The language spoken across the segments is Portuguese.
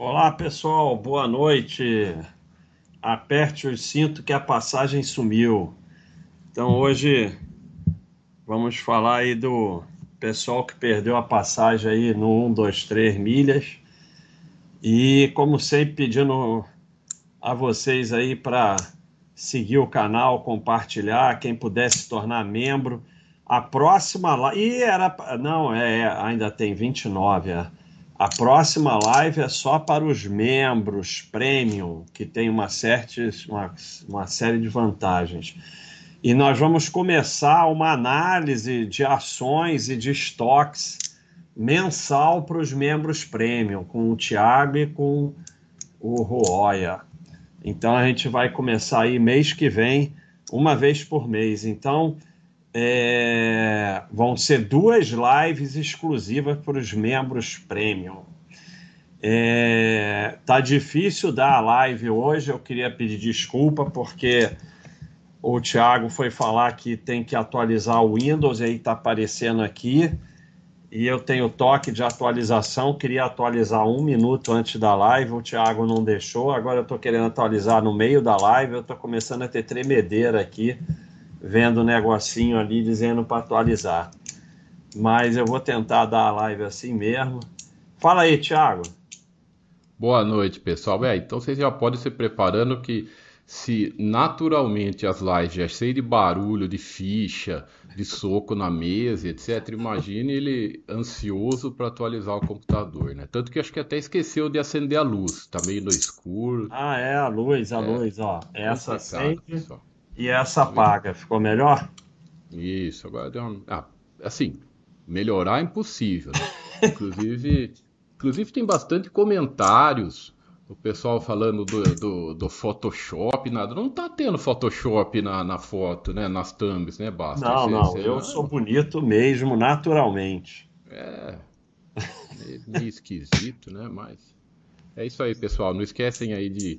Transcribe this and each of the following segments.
Olá, pessoal, boa noite. Aperte o cinto que a passagem sumiu. Então, hoje vamos falar aí do pessoal que perdeu a passagem aí no 1, 2, 3 milhas. E, como sempre, pedindo a vocês aí para seguir o canal, compartilhar, quem puder se tornar membro. A próxima live. E era. Não, é, é ainda tem 29. É. A próxima live é só para os membros premium, que tem uma, certa, uma, uma série de vantagens. E nós vamos começar uma análise de ações e de estoques mensal para os membros premium, com o Tiago e com o Roya. Então a gente vai começar aí mês que vem, uma vez por mês. Então é, vão ser duas lives exclusivas para os membros premium. É, tá difícil dar a live hoje. Eu queria pedir desculpa porque o Thiago foi falar que tem que atualizar o Windows e aí está aparecendo aqui. E eu tenho toque de atualização. Queria atualizar um minuto antes da live. O Thiago não deixou. Agora eu estou querendo atualizar no meio da live. Eu estou começando a ter tremedeira aqui vendo o negocinho ali dizendo para atualizar. Mas eu vou tentar dar a live assim mesmo. Fala aí, Thiago. Boa noite, pessoal. É, então vocês já podem se preparando que se naturalmente as lives já cheias de barulho, de ficha, de soco na mesa, etc., imagine ele ansioso para atualizar o computador, né? Tanto que acho que até esqueceu de acender a luz, tá meio no escuro. Ah, é, a luz, a é, luz, ó. Essa acende. Pessoal e essa paga. Ficou melhor? Isso, agora deu uma... Ah, assim, melhorar é impossível. Né? inclusive, inclusive tem bastante comentários. O pessoal falando do, do, do, Photoshop, nada. Não tá tendo Photoshop na, na foto, né? Nas thumbs, né, Basta? Não, não. eu não... sou bonito mesmo, naturalmente. É. Meio, meio esquisito, né? Mas. É isso aí, pessoal. Não esquecem aí de é,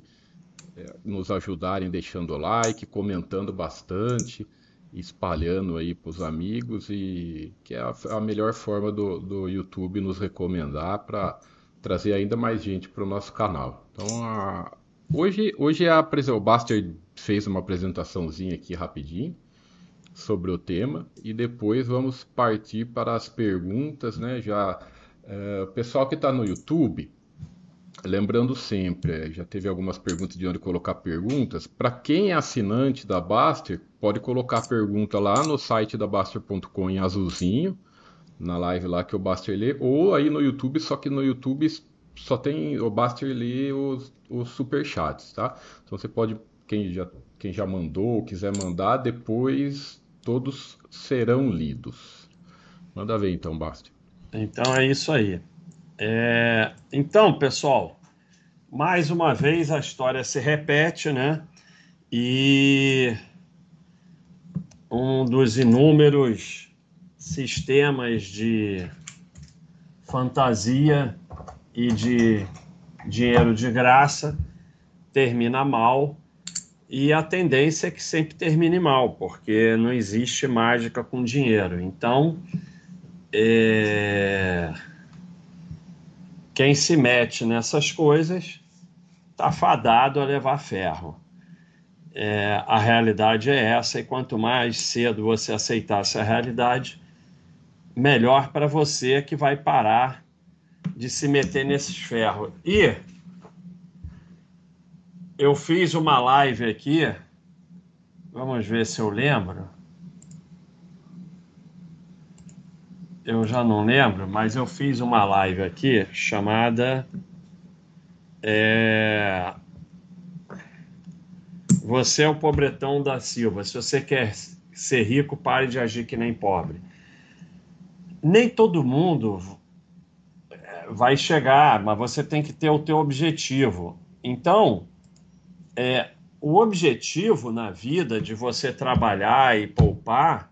nos ajudarem deixando like, comentando bastante, espalhando aí para os amigos e que é a, a melhor forma do, do YouTube nos recomendar para trazer ainda mais gente para o nosso canal. Então, a, hoje, hoje a, o Baster fez uma apresentaçãozinha aqui rapidinho sobre o tema e depois vamos partir para as perguntas, né? Já é, o pessoal que está no YouTube Lembrando sempre, é, já teve algumas perguntas de onde colocar perguntas. Para quem é assinante da Baster, pode colocar pergunta lá no site da Baster.com em azulzinho, na live lá que o Baster lê, ou aí no YouTube, só que no YouTube só tem o Baster lê os, os superchats, tá? Então você pode, quem já, quem já mandou, quiser mandar, depois todos serão lidos. Manda ver então, Baster. Então é isso aí. É, então, pessoal, mais uma vez a história se repete, né? E um dos inúmeros sistemas de fantasia e de dinheiro de graça termina mal e a tendência é que sempre termine mal, porque não existe mágica com dinheiro. Então, é quem se mete nessas coisas está fadado a levar ferro. É, a realidade é essa, e quanto mais cedo você aceitar essa realidade, melhor para você que vai parar de se meter nesses ferros. E eu fiz uma live aqui, vamos ver se eu lembro. Eu já não lembro, mas eu fiz uma live aqui chamada é... Você é o pobretão da Silva. Se você quer ser rico, pare de agir que nem pobre. Nem todo mundo é, vai chegar, mas você tem que ter o teu objetivo. Então, é, o objetivo na vida de você trabalhar e poupar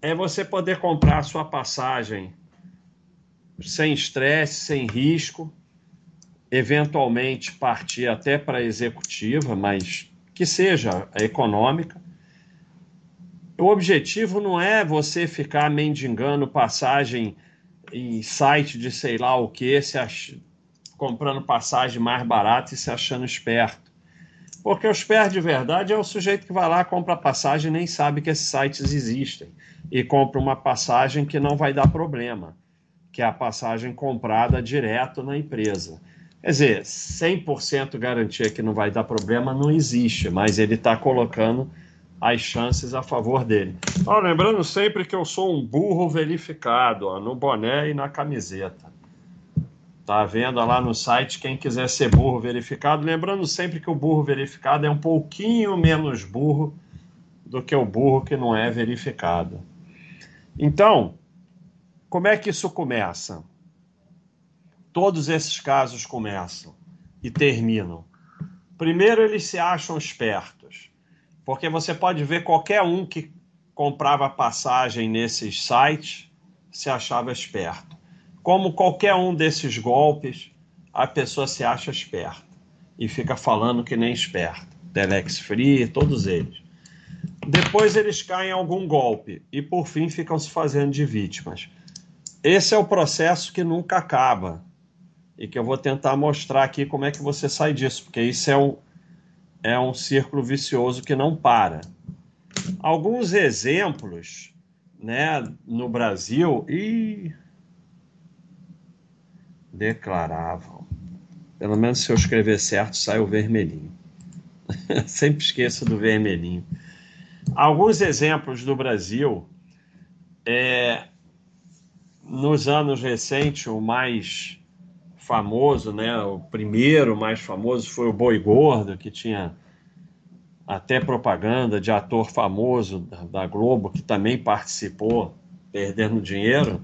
é você poder comprar a sua passagem sem estresse, sem risco, eventualmente partir até para a executiva, mas que seja econômica. O objetivo não é você ficar mendigando passagem em site de sei lá o que, se ach... comprando passagem mais barata e se achando esperto. Porque o esperto de verdade é o sujeito que vai lá, compra passagem e nem sabe que esses sites existem. E compra uma passagem que não vai dar problema, que é a passagem comprada direto na empresa. Quer dizer, 100% garantia que não vai dar problema não existe, mas ele está colocando as chances a favor dele. Ah, lembrando sempre que eu sou um burro verificado, ó, no boné e na camiseta. Tá vendo lá no site quem quiser ser burro verificado. Lembrando sempre que o burro verificado é um pouquinho menos burro do que o burro que não é verificado. Então, como é que isso começa? Todos esses casos começam e terminam. Primeiro, eles se acham espertos porque você pode ver qualquer um que comprava passagem nesses sites se achava esperto. Como qualquer um desses golpes, a pessoa se acha esperta e fica falando que nem esperta. Telex Free, todos eles. Depois eles caem em algum golpe e por fim ficam se fazendo de vítimas. Esse é o processo que nunca acaba e que eu vou tentar mostrar aqui como é que você sai disso, porque isso é um, é um círculo vicioso que não para. Alguns exemplos né, no Brasil e declaravam. Pelo menos se eu escrever certo, sai o vermelhinho. Sempre esqueço do vermelhinho. Alguns exemplos do Brasil. É, nos anos recentes, o mais famoso, né? O primeiro mais famoso foi o Boi Gordo, que tinha até propaganda de ator famoso da Globo que também participou perdendo dinheiro,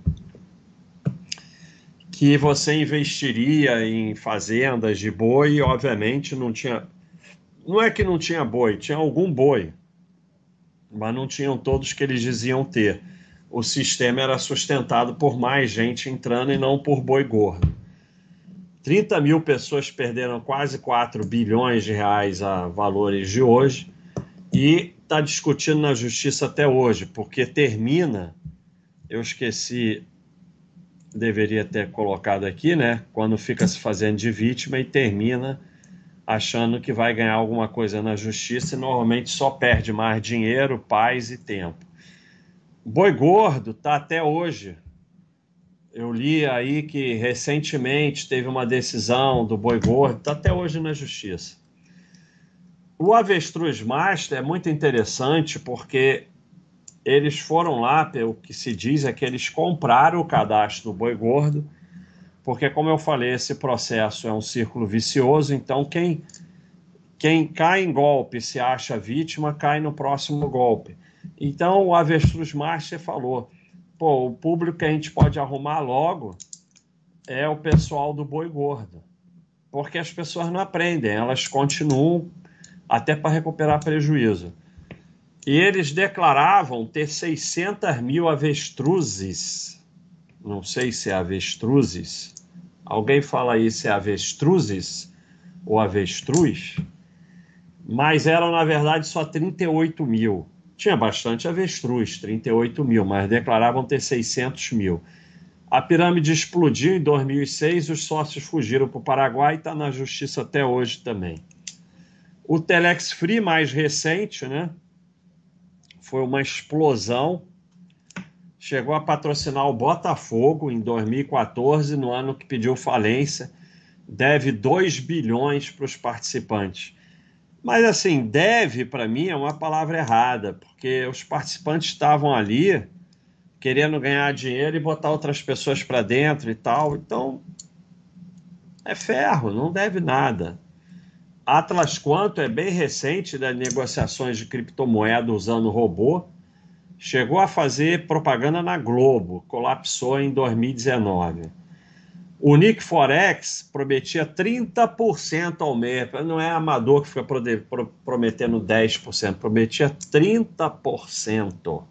que você investiria em fazendas de boi obviamente não tinha não é que não tinha boi, tinha algum boi, mas não tinham todos que eles diziam ter. O sistema era sustentado por mais gente entrando e não por boi gordo. 30 mil pessoas perderam quase 4 bilhões de reais a valores de hoje e está discutindo na justiça até hoje, porque termina, eu esqueci, deveria ter colocado aqui, né? Quando fica se fazendo de vítima e termina achando que vai ganhar alguma coisa na justiça e normalmente só perde mais dinheiro, paz e tempo. Boi gordo está até hoje eu li aí que recentemente teve uma decisão do boi gordo, está até hoje na justiça. O avestruz master é muito interessante porque eles foram lá, o que se diz é que eles compraram o cadastro do boi gordo, porque, como eu falei, esse processo é um círculo vicioso, então quem, quem cai em golpe se acha vítima, cai no próximo golpe. Então, o avestruz master falou pô, o público que a gente pode arrumar logo é o pessoal do boi gordo. Porque as pessoas não aprendem, elas continuam até para recuperar prejuízo. E eles declaravam ter 600 mil avestruzes. Não sei se é avestruzes. Alguém fala se é avestruzes ou avestruz? Mas eram, na verdade, só 38 mil. Tinha bastante avestruz, 38 mil, mas declaravam ter 600 mil. A pirâmide explodiu em 2006, os sócios fugiram para o Paraguai e está na justiça até hoje também. O Telex Free mais recente, né? Foi uma explosão. Chegou a patrocinar o Botafogo em 2014, no ano que pediu falência. Deve 2 bilhões para os participantes. Mas assim, deve para mim é uma palavra errada, porque os participantes estavam ali querendo ganhar dinheiro e botar outras pessoas para dentro e tal. Então, é ferro, não deve nada. Atlas Quanto é bem recente das negociações de criptomoeda usando robô. Chegou a fazer propaganda na Globo, colapsou em 2019. O Nick Forex prometia 30% ao mês. Não é amador que fica prometendo 10%, prometia 30%.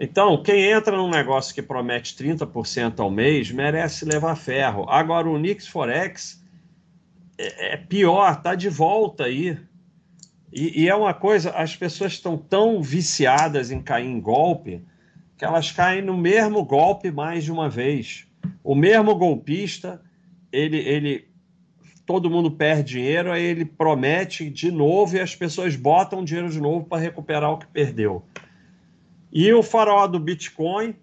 Então, quem entra num negócio que promete 30% ao mês merece levar ferro. Agora, o Nix Forex é, é pior, tá de volta aí. E, e, é uma coisa, as pessoas estão tão viciadas em cair em golpe que elas caem no mesmo golpe mais de uma vez o mesmo golpista ele, ele todo mundo perde dinheiro, aí ele promete de novo e as pessoas botam dinheiro de novo para recuperar o que perdeu. E o farol do Bitcoin,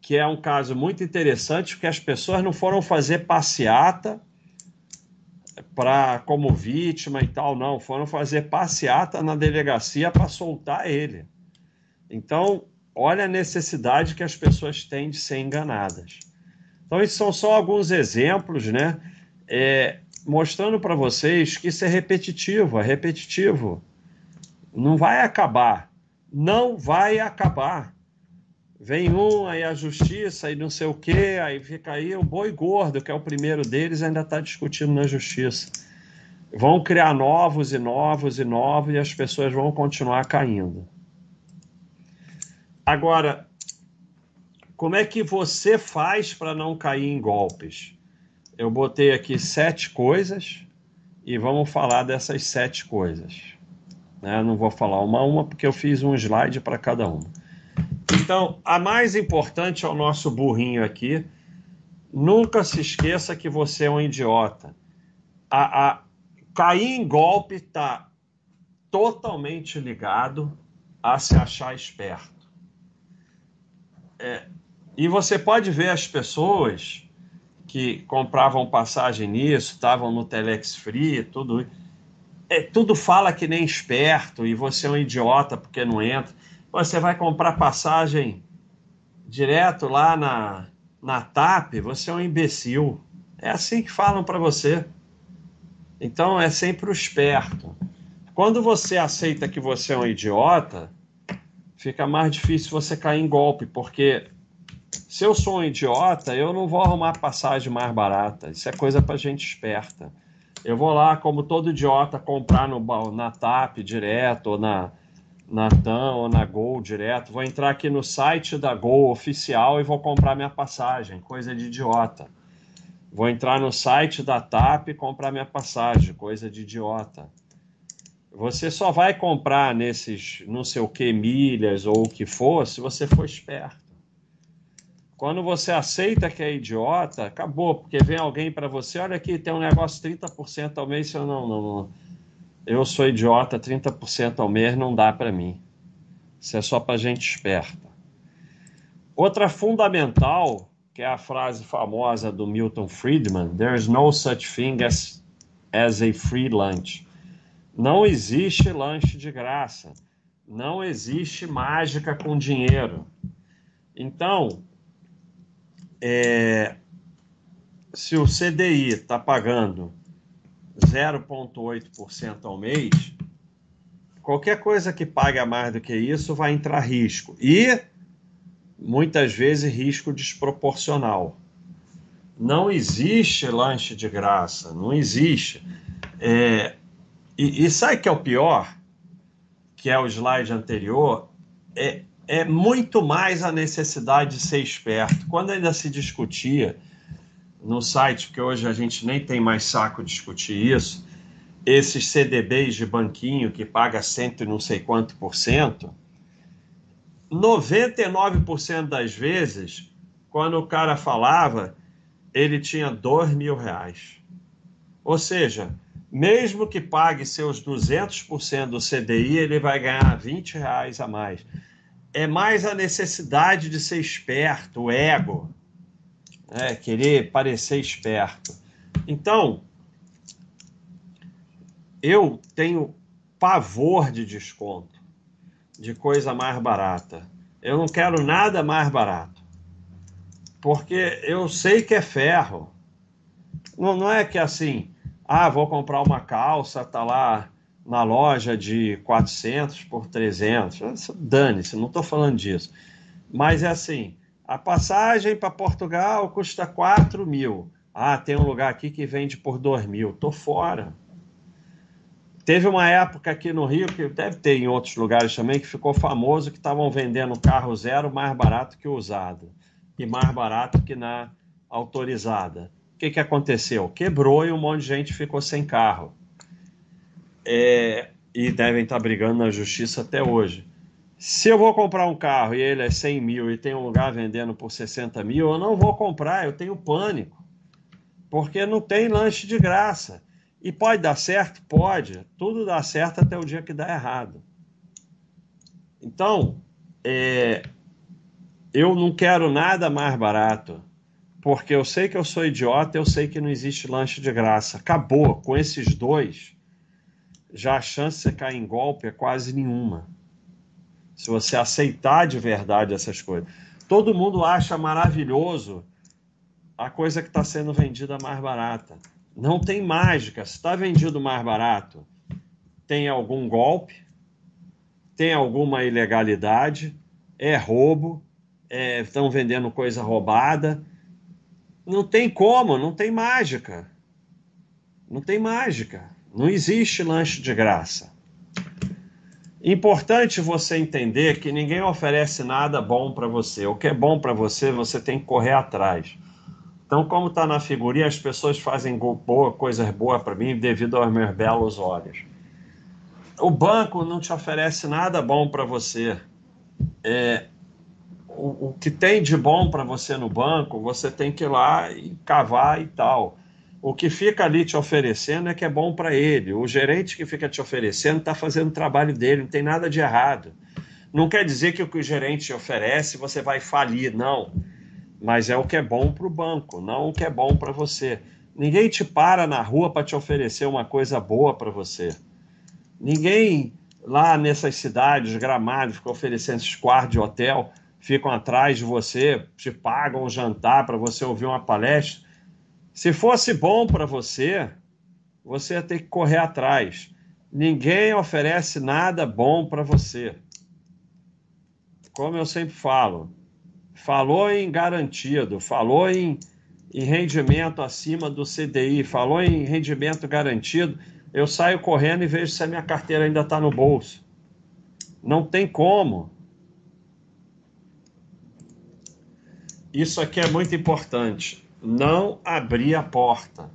que é um caso muito interessante, porque as pessoas não foram fazer passeata para como vítima e tal, não, foram fazer passeata na delegacia para soltar ele. Então, olha a necessidade que as pessoas têm de ser enganadas. Então, esses são só alguns exemplos, né? É, mostrando para vocês que isso é repetitivo, é repetitivo. Não vai acabar. Não vai acabar. Vem um, aí a justiça, aí não sei o quê, aí fica aí o boi gordo, que é o primeiro deles, ainda está discutindo na justiça. Vão criar novos e novos e novos e as pessoas vão continuar caindo. Agora, como é que você faz para não cair em golpes? Eu botei aqui sete coisas e vamos falar dessas sete coisas. Né? Não vou falar uma a uma porque eu fiz um slide para cada uma. Então, a mais importante é o nosso burrinho aqui. Nunca se esqueça que você é um idiota. A, a cair em golpe está totalmente ligado a se achar esperto. É, e você pode ver as pessoas que compravam passagem nisso, estavam no Telex Free, tudo. É, tudo fala que nem esperto e você é um idiota porque não entra. Você vai comprar passagem direto lá na, na TAP, você é um imbecil. É assim que falam para você. Então é sempre o esperto. Quando você aceita que você é um idiota, fica mais difícil você cair em golpe, porque se eu sou um idiota, eu não vou arrumar passagem mais barata. Isso é coisa para gente esperta. Eu vou lá, como todo idiota, comprar no, na TAP direto, ou na, na TAM ou na Gol direto. Vou entrar aqui no site da Gol oficial e vou comprar minha passagem. Coisa de idiota. Vou entrar no site da TAP e comprar minha passagem. Coisa de idiota. Você só vai comprar nesses não sei o que milhas ou o que for se você for esperto. Quando você aceita que é idiota, acabou, porque vem alguém para você, olha aqui, tem um negócio 30% ao mês, eu não, não, não eu sou idiota, 30% ao mês não dá para mim. Isso é só para gente esperta. Outra fundamental, que é a frase famosa do Milton Friedman, there is no such thing as, as a free lunch. Não existe lanche de graça. Não existe mágica com dinheiro. Então, é, se o CDI está pagando 0,8% ao mês, qualquer coisa que pague mais do que isso vai entrar risco. E muitas vezes risco desproporcional. Não existe lanche de graça, não existe. É, e, e sabe que é o pior? Que é o slide anterior, é, é muito mais a necessidade de ser esperto. Quando ainda se discutia no site, porque hoje a gente nem tem mais saco discutir isso, esses CDBs de banquinho que paga cento e não sei quanto por cento, 99% das vezes, quando o cara falava, ele tinha dois mil reais. Ou seja, mesmo que pague seus 200% do CDI, ele vai ganhar 20 reais a mais. É mais a necessidade de ser esperto, o ego né, querer parecer esperto. Então, eu tenho pavor de desconto, de coisa mais barata. Eu não quero nada mais barato, porque eu sei que é ferro. Não, não é que assim, ah, vou comprar uma calça, tá lá na loja de 400 por 300. Dane-se, não estou falando disso. Mas é assim, a passagem para Portugal custa 4 mil. Ah, tem um lugar aqui que vende por 2 mil. Tô fora. Teve uma época aqui no Rio, que deve ter em outros lugares também, que ficou famoso que estavam vendendo carro zero mais barato que usado. E mais barato que na autorizada. O que, que aconteceu? Quebrou e um monte de gente ficou sem carro. É, e devem estar brigando na justiça até hoje. Se eu vou comprar um carro e ele é 100 mil e tem um lugar vendendo por 60 mil, eu não vou comprar, eu tenho pânico. Porque não tem lanche de graça. E pode dar certo? Pode. Tudo dá certo até o dia que dá errado. Então, é, eu não quero nada mais barato. Porque eu sei que eu sou idiota, eu sei que não existe lanche de graça. Acabou. Com esses dois, já a chance de cair em golpe é quase nenhuma. Se você aceitar de verdade essas coisas. Todo mundo acha maravilhoso a coisa que está sendo vendida mais barata. Não tem mágica. Se está vendido mais barato, tem algum golpe, tem alguma ilegalidade, é roubo, estão é, vendendo coisa roubada. Não tem como, não tem mágica. Não tem mágica. Não existe lanche de graça. Importante você entender que ninguém oferece nada bom para você. O que é bom para você, você tem que correr atrás. Então, como está na figurinha, as pessoas fazem boa, coisas boas para mim devido aos meus belos olhos. O banco não te oferece nada bom para você. É, o, o que tem de bom para você no banco, você tem que ir lá e cavar e tal. O que fica ali te oferecendo é que é bom para ele. O gerente que fica te oferecendo está fazendo o trabalho dele, não tem nada de errado. Não quer dizer que o que o gerente te oferece você vai falir, não mas é o que é bom para o banco, não o que é bom para você. Ninguém te para na rua para te oferecer uma coisa boa para você. Ninguém lá nessas cidades, gramados, fica oferecendo esses quartos de hotel, ficam atrás de você, te pagam um jantar para você ouvir uma palestra. Se fosse bom para você, você ia ter que correr atrás. Ninguém oferece nada bom para você. Como eu sempre falo, falou em garantido, falou em, em rendimento acima do CDI, falou em rendimento garantido, eu saio correndo e vejo se a minha carteira ainda está no bolso. Não tem como. Isso aqui é muito importante. Não abrir a porta.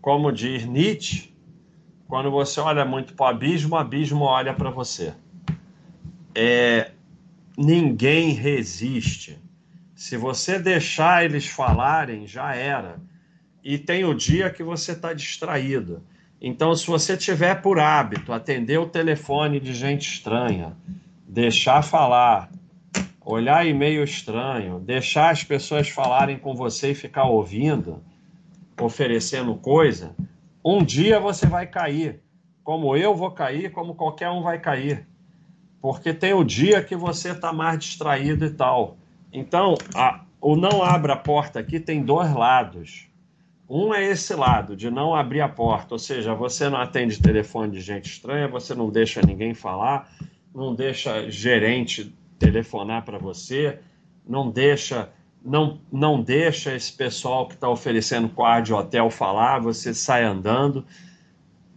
Como diz Nietzsche, quando você olha muito para o abismo, o abismo olha para você. É, ninguém resiste. Se você deixar eles falarem, já era. E tem o dia que você está distraído. Então, se você tiver por hábito atender o telefone de gente estranha, deixar falar, olhar e-mail estranho, deixar as pessoas falarem com você e ficar ouvindo, oferecendo coisa, um dia você vai cair. Como eu vou cair, como qualquer um vai cair porque tem o dia que você está mais distraído e tal. Então, a, o não abra a porta aqui tem dois lados. Um é esse lado, de não abrir a porta, ou seja, você não atende telefone de gente estranha, você não deixa ninguém falar, não deixa gerente telefonar para você, não deixa não, não deixa esse pessoal que está oferecendo quarto de hotel falar, você sai andando.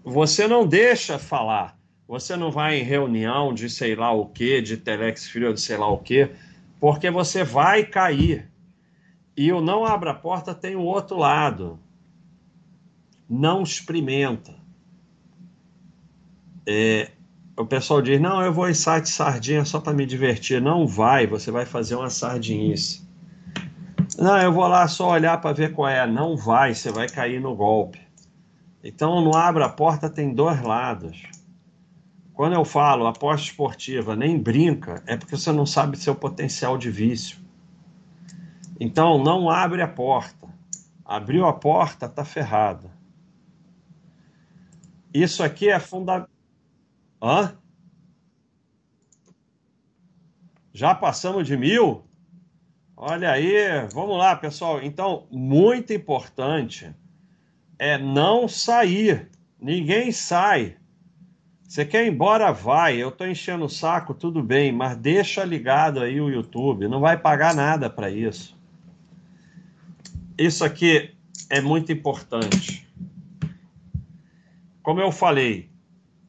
Você não deixa falar. Você não vai em reunião de sei lá o que, de Telex Frio, de sei lá o que, porque você vai cair. E o não abra a porta tem o outro lado. Não experimenta. É, o pessoal diz: não, eu vou em site sardinha só para me divertir. Não vai, você vai fazer uma sardinice. Não, eu vou lá só olhar para ver qual é. Não vai, você vai cair no golpe. Então, no abra a porta tem dois lados. Quando eu falo aposta esportiva, nem brinca, é porque você não sabe seu potencial de vício. Então, não abre a porta. Abriu a porta, tá ferrado. Isso aqui é fundamental. Hã? Já passamos de mil? Olha aí, vamos lá, pessoal. Então, muito importante é não sair. Ninguém sai. Você quer ir embora? Vai. Eu estou enchendo o saco, tudo bem, mas deixa ligado aí o YouTube. Não vai pagar nada para isso. Isso aqui é muito importante. Como eu falei,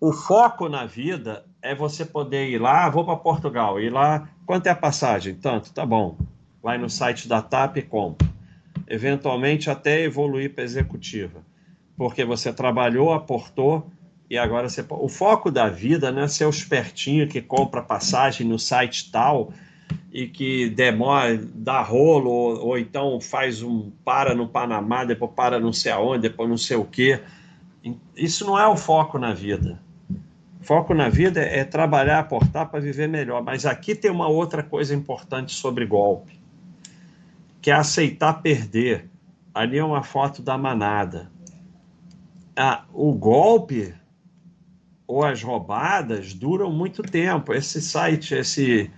o foco na vida é você poder ir lá, vou para Portugal, ir lá, quanto é a passagem? Tanto, tá bom. Vai no site da TAP e compra. Eventualmente até evoluir para executiva. Porque você trabalhou, aportou, e agora você o foco da vida não é ser o espertinho que compra passagem no site tal e que demora, dá rolo, ou, ou, então faz um para no Panamá, depois para não sei aonde, depois não sei o quê. Isso não é o foco na vida. Foco na vida é, trabalhar, aportar para viver melhor. Mas aqui tem uma outra coisa importante sobre golpe, que é aceitar perder. Ali é uma foto da manada. Ah, o golpe ou as roubadas duram muito tempo. Esse site, esse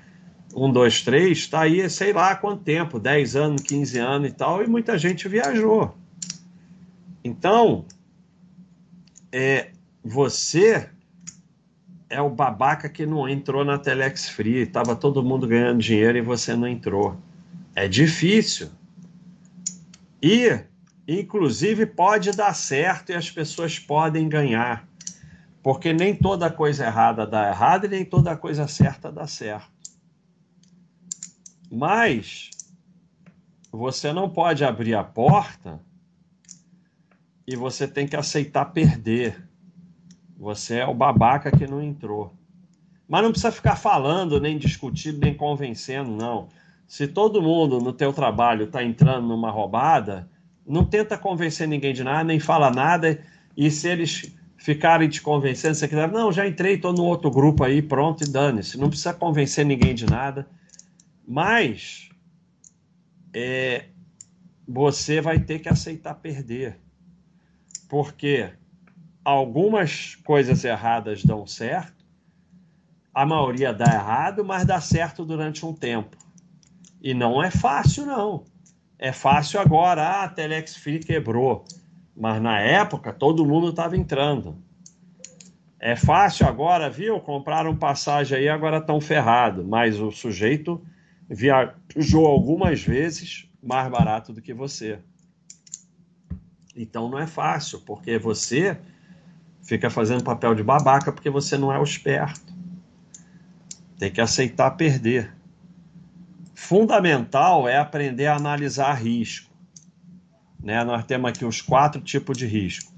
1, 2, 3, está aí, sei lá quanto tempo 10 anos, 15 anos e tal, e muita gente viajou. Então, é, você é o babaca que não entrou na Telex Free, estava todo mundo ganhando dinheiro e você não entrou. É difícil. E, inclusive, pode dar certo e as pessoas podem ganhar. Porque nem toda coisa errada dá errado e nem toda coisa certa dá certo. Mas você não pode abrir a porta e você tem que aceitar perder. Você é o babaca que não entrou. Mas não precisa ficar falando, nem discutindo, nem convencendo, não. Se todo mundo no teu trabalho está entrando numa roubada, não tenta convencer ninguém de nada, nem fala nada. E se eles ficarem te convencendo, você quiser, não, já entrei, estou no outro grupo aí, pronto, e dane-se. Não precisa convencer ninguém de nada. Mas é, você vai ter que aceitar perder. Porque algumas coisas erradas dão certo, a maioria dá errado, mas dá certo durante um tempo. E não é fácil, não. É fácil agora, ah, a Telex Free quebrou. Mas na época todo mundo estava entrando. É fácil agora, viu? Compraram passagem aí, agora estão ferrados. Mas o sujeito viajou algumas vezes mais barato do que você. Então não é fácil, porque você fica fazendo papel de babaca porque você não é o esperto. Tem que aceitar perder. Fundamental é aprender a analisar risco. Né? Nós temos aqui os quatro tipos de risco: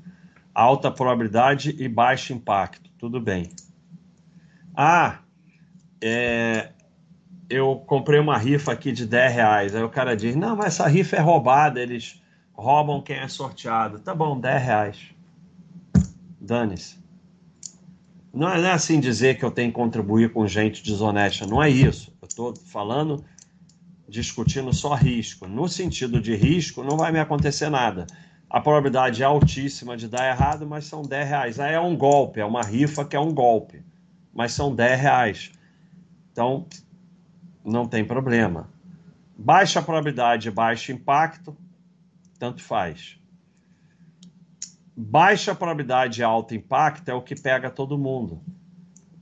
alta probabilidade e baixo impacto. Tudo bem. Ah, é, eu comprei uma rifa aqui de 10 reais. Aí o cara diz: Não, mas essa rifa é roubada, eles roubam quem é sorteado. Tá bom, 10 reais. Dane-se. Não é, não é assim dizer que eu tenho que contribuir com gente desonesta, não é isso. Eu estou falando, discutindo só risco. No sentido de risco, não vai me acontecer nada. A probabilidade é altíssima de dar errado, mas são 10 reais. Aí é um golpe, é uma rifa que é um golpe, mas são 10 reais. Então, não tem problema. Baixa probabilidade, baixo impacto, tanto faz. Baixa probabilidade e alto impacto é o que pega todo mundo.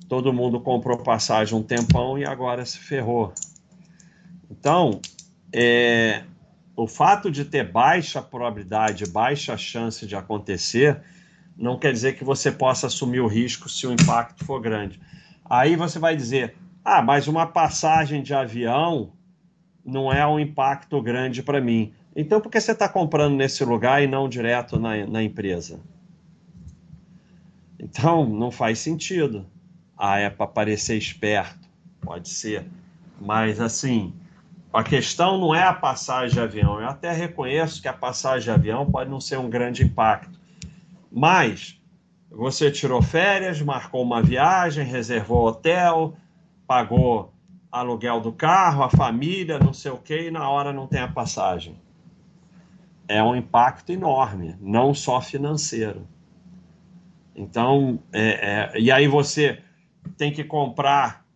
Todo mundo comprou passagem um tempão e agora se ferrou. Então, é, o fato de ter baixa probabilidade, baixa chance de acontecer, não quer dizer que você possa assumir o risco se o impacto for grande. Aí você vai dizer, ah, mas uma passagem de avião não é um impacto grande para mim. Então, por que você está comprando nesse lugar e não direto na, na empresa? Então, não faz sentido. Ah, é para parecer esperto. Pode ser. Mas, assim, a questão não é a passagem de avião. Eu até reconheço que a passagem de avião pode não ser um grande impacto. Mas você tirou férias, marcou uma viagem, reservou hotel, pagou aluguel do carro, a família, não sei o que, e na hora não tem a passagem. É um impacto enorme, não só financeiro. Então, é, é, e aí você tem que comprar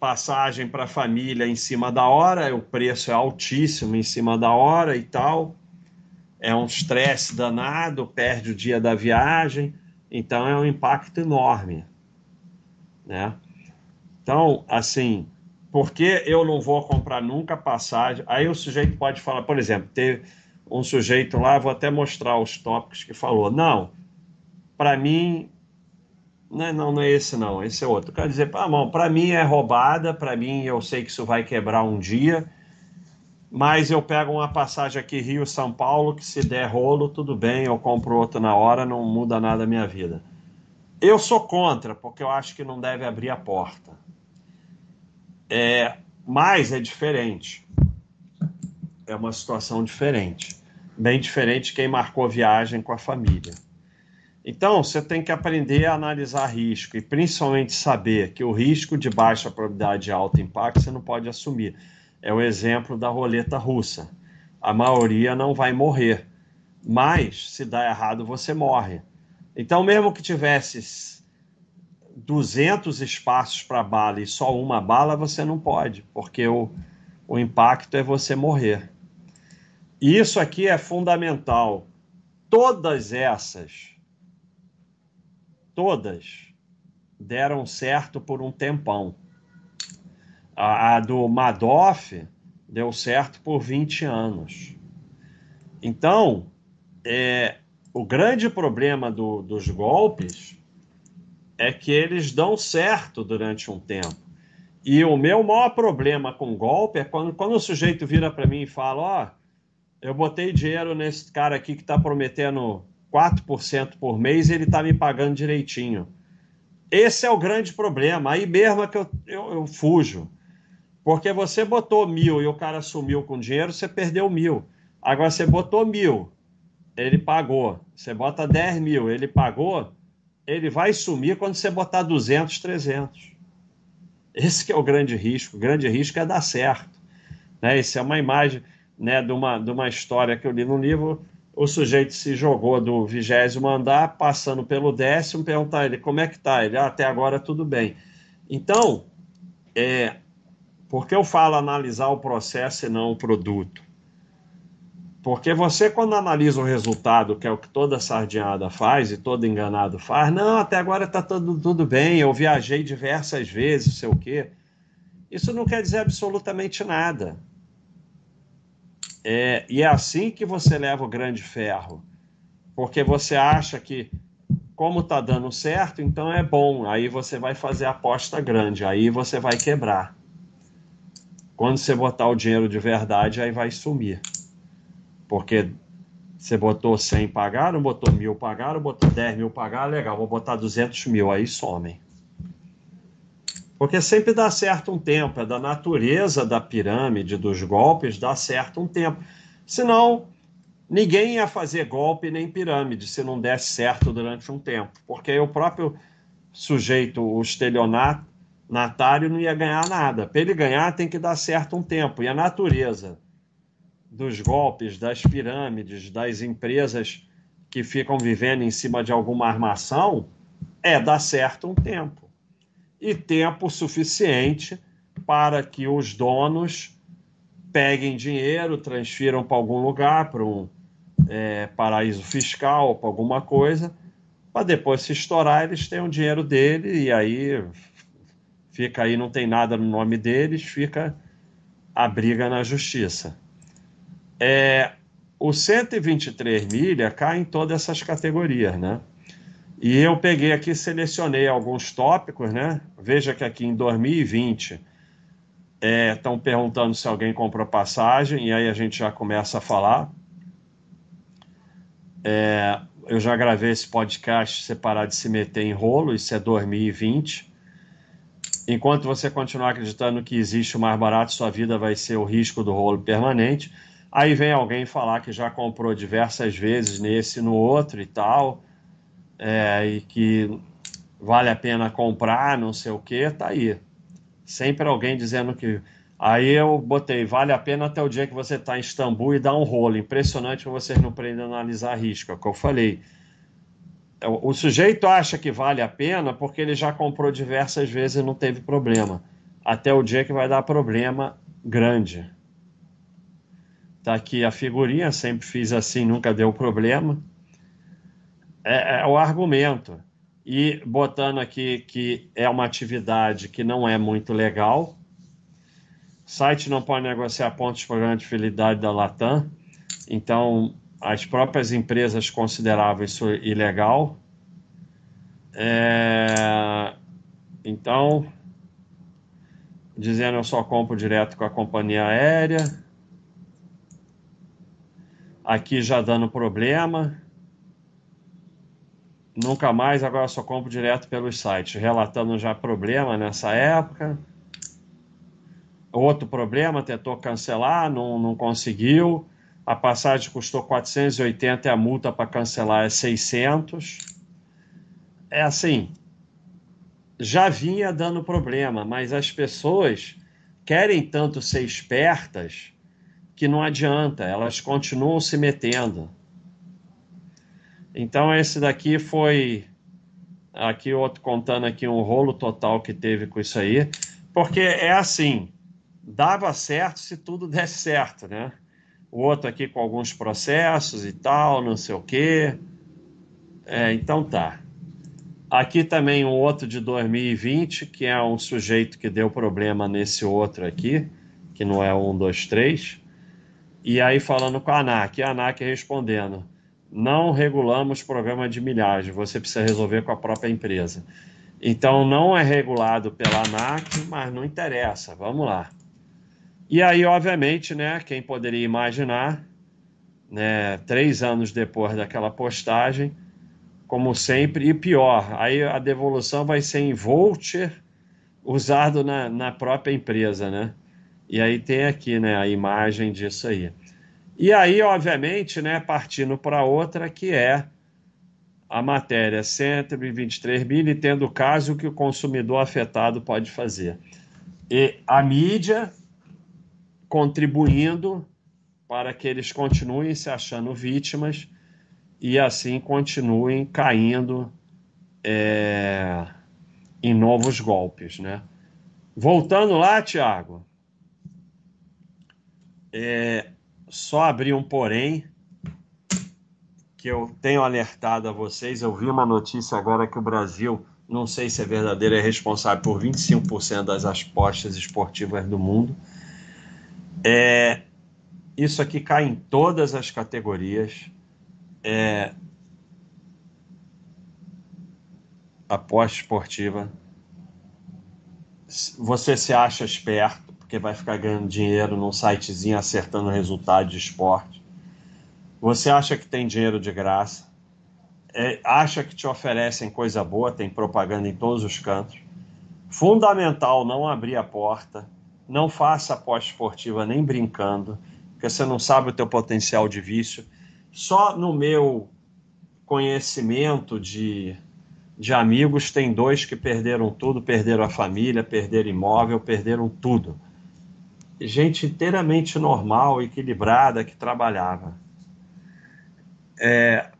passagem para a família em cima da hora, o preço é altíssimo em cima da hora e tal. É um estresse danado, perde o dia da viagem, então é um impacto enorme, né? Então, assim, por que eu não vou comprar nunca passagem? Aí o sujeito pode falar, por exemplo, ter um sujeito lá, vou até mostrar os tópicos que falou. Não, para mim, não, é, não, não é esse não, esse é outro. Quer dizer, para mim é roubada, para mim eu sei que isso vai quebrar um dia, mas eu pego uma passagem aqui Rio-São Paulo, que se der rolo, tudo bem, eu compro outro na hora, não muda nada a minha vida. Eu sou contra, porque eu acho que não deve abrir a porta. É, Mas é diferente. É uma situação diferente. Bem diferente de quem marcou viagem com a família. Então, você tem que aprender a analisar risco e principalmente saber que o risco de baixa probabilidade e alto impacto você não pode assumir. É o exemplo da roleta russa. A maioria não vai morrer, mas se dá errado você morre. Então, mesmo que tivesse 200 espaços para bala e só uma bala, você não pode, porque o, o impacto é você morrer. Isso aqui é fundamental. Todas essas todas deram certo por um tempão. A, a do Madoff deu certo por 20 anos. Então, é, o grande problema do, dos golpes é que eles dão certo durante um tempo. E o meu maior problema com golpe é quando, quando o sujeito vira para mim e fala: Ó, oh, eu botei dinheiro nesse cara aqui que está prometendo 4% por mês e ele está me pagando direitinho. Esse é o grande problema. Aí mesmo é que eu, eu, eu, fujo. Porque você botou mil e o cara sumiu com dinheiro, você perdeu mil. Agora você botou mil, ele pagou. Você bota 10 mil, ele pagou, ele vai sumir quando você botar 200, 300. Esse que é o grande risco. O grande risco é dar certo. Né? Isso é uma imagem né, de, uma, de uma história que eu li no livro o sujeito se jogou do vigésimo andar, passando pelo décimo, perguntar ele como é que tá? Ele, ah, até agora tudo bem. Então, é, por que eu falo analisar o processo e não o produto? Porque você, quando analisa o resultado, que é o que toda sardinhada faz e todo enganado faz, não, até agora está tudo, tudo bem, eu viajei diversas vezes, sei o quê. Isso não quer dizer absolutamente nada. É, e é assim que você leva o grande ferro, porque você acha que, como está dando certo, então é bom. Aí você vai fazer a aposta grande, aí você vai quebrar. Quando você botar o dinheiro de verdade, aí vai sumir. Porque você botou 100 pagaram, botou mil pagaram, botou 10 mil pagaram, legal, vou botar 200 mil, aí somem. Porque sempre dá certo um tempo, é da natureza da pirâmide, dos golpes, dá certo um tempo. Senão, ninguém ia fazer golpe nem pirâmide se não desse certo durante um tempo. Porque o próprio sujeito, o estelionatário, não ia ganhar nada. Para ele ganhar, tem que dar certo um tempo. E a natureza dos golpes, das pirâmides, das empresas que ficam vivendo em cima de alguma armação é dar certo um tempo e tempo suficiente para que os donos peguem dinheiro, transfiram para algum lugar, para um é, paraíso fiscal, para alguma coisa, para depois se estourar eles têm o dinheiro dele e aí fica aí, não tem nada no nome deles, fica a briga na justiça. É, o 123 milha cai em todas essas categorias, né? E eu peguei aqui, selecionei alguns tópicos, né? Veja que aqui em 2020 estão é, perguntando se alguém comprou passagem, e aí a gente já começa a falar. É, eu já gravei esse podcast separar de se meter em rolo, isso é 2020. Enquanto você continuar acreditando que existe o mais barato, sua vida vai ser o risco do rolo permanente. Aí vem alguém falar que já comprou diversas vezes nesse no outro e tal é, e que vale a pena comprar, não sei o que, tá aí. Sempre alguém dizendo que. Aí eu botei, vale a pena até o dia que você está em Istambul e dá um rolo. Impressionante que vocês não aprendem a analisar risco, é o que eu falei. O, o sujeito acha que vale a pena porque ele já comprou diversas vezes e não teve problema. Até o dia que vai dar problema grande. Tá aqui a figurinha, sempre fiz assim, nunca deu problema é, é o argumento. E botando aqui que é uma atividade que não é muito legal. Site não pode negociar pontos de programa de fidelidade da Latam. Então, as próprias empresas consideravam isso ilegal. É... Então, dizendo eu só compro direto com a companhia aérea. Aqui já dando problema. Nunca mais, agora só compro direto pelos sites, relatando já problema nessa época. outro problema, tentou cancelar, não, não conseguiu. A passagem custou 480 e a multa para cancelar é 600. É assim, já vinha dando problema, mas as pessoas querem tanto ser espertas que não adianta, elas continuam se metendo. Então esse daqui foi aqui outro contando aqui um rolo total que teve com isso aí, porque é assim, dava certo se tudo desse certo, né? O outro aqui com alguns processos e tal, não sei o quê. É, então tá. Aqui também um outro de 2020, que é um sujeito que deu problema nesse outro aqui, que não é um, dois, três. E aí falando com a ANAC, a ANAC respondendo: não regulamos programa de milhagem, você precisa resolver com a própria empresa. Então não é regulado pela ANAC, mas não interessa, vamos lá. E aí, obviamente, né, quem poderia imaginar, né, três anos depois daquela postagem, como sempre, e pior, aí a devolução vai ser em voucher usado na, na própria empresa, né? E aí tem aqui, né, a imagem disso aí. E aí, obviamente, né, partindo para outra, que é a matéria 123 mil e tendo o caso que o consumidor afetado pode fazer. E a mídia contribuindo para que eles continuem se achando vítimas e assim continuem caindo é, em novos golpes, né? Voltando lá, Tiago, é, só abrir um porém que eu tenho alertado a vocês. Eu vi uma notícia agora que o Brasil, não sei se é verdadeiro, é responsável por 25% das apostas esportivas do mundo. É, isso aqui cai em todas as categorias é, aposta esportiva, você se acha esperto, porque vai ficar ganhando dinheiro num sitezinho acertando resultado de esporte. Você acha que tem dinheiro de graça. É, acha que te oferecem coisa boa, tem propaganda em todos os cantos. Fundamental não abrir a porta. Não faça aposta esportiva nem brincando, porque você não sabe o teu potencial de vício só no meu conhecimento de, de amigos, tem dois que perderam tudo, perderam a família, perderam imóvel, perderam tudo. Gente inteiramente normal, equilibrada, que trabalhava. É,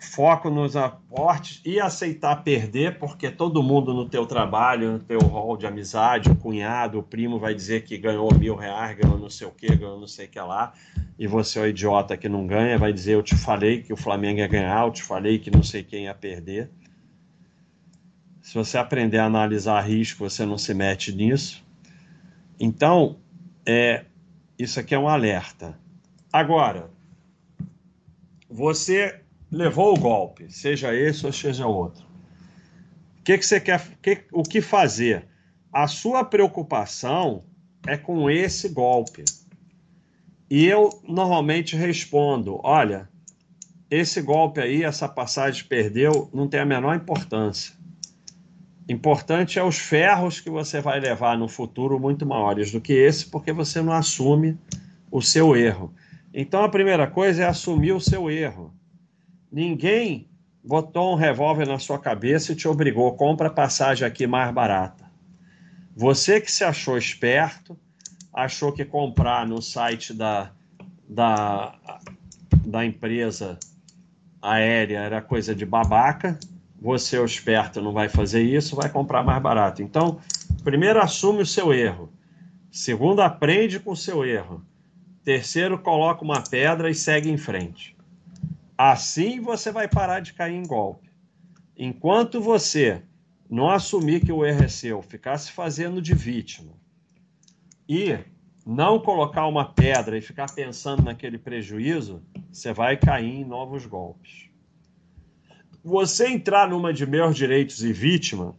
foco nos aportes e aceitar perder, porque todo mundo no teu trabalho, no teu rol de amizade, o cunhado, o primo vai dizer que ganhou mil reais, ganhou não sei o que, ganhou não sei o que lá, e você é o idiota que não ganha, vai dizer eu te falei que o Flamengo ia ganhar, eu te falei que não sei quem ia perder. Se você aprender a analisar risco, você não se mete nisso. Então, é, isso aqui é um alerta. Agora, você levou o golpe, seja esse ou seja outro. O que, que você quer? Que, o que fazer? A sua preocupação é com esse golpe. E eu normalmente respondo: olha, esse golpe aí, essa passagem perdeu, não tem a menor importância. Importante é os ferros que você vai levar no futuro muito maiores do que esse, porque você não assume o seu erro. Então a primeira coisa é assumir o seu erro. Ninguém botou um revólver na sua cabeça e te obrigou, compra passagem aqui mais barata. Você que se achou esperto, achou que comprar no site da, da, da empresa aérea era coisa de babaca, você, esperto, não vai fazer isso, vai comprar mais barato. Então, primeiro, assume o seu erro. Segundo, aprende com o seu erro. Terceiro, coloca uma pedra e segue em frente. Assim você vai parar de cair em golpe. Enquanto você não assumir que o erro é seu, ficar se fazendo de vítima e não colocar uma pedra e ficar pensando naquele prejuízo, você vai cair em novos golpes. Você entrar numa de meus direitos e vítima,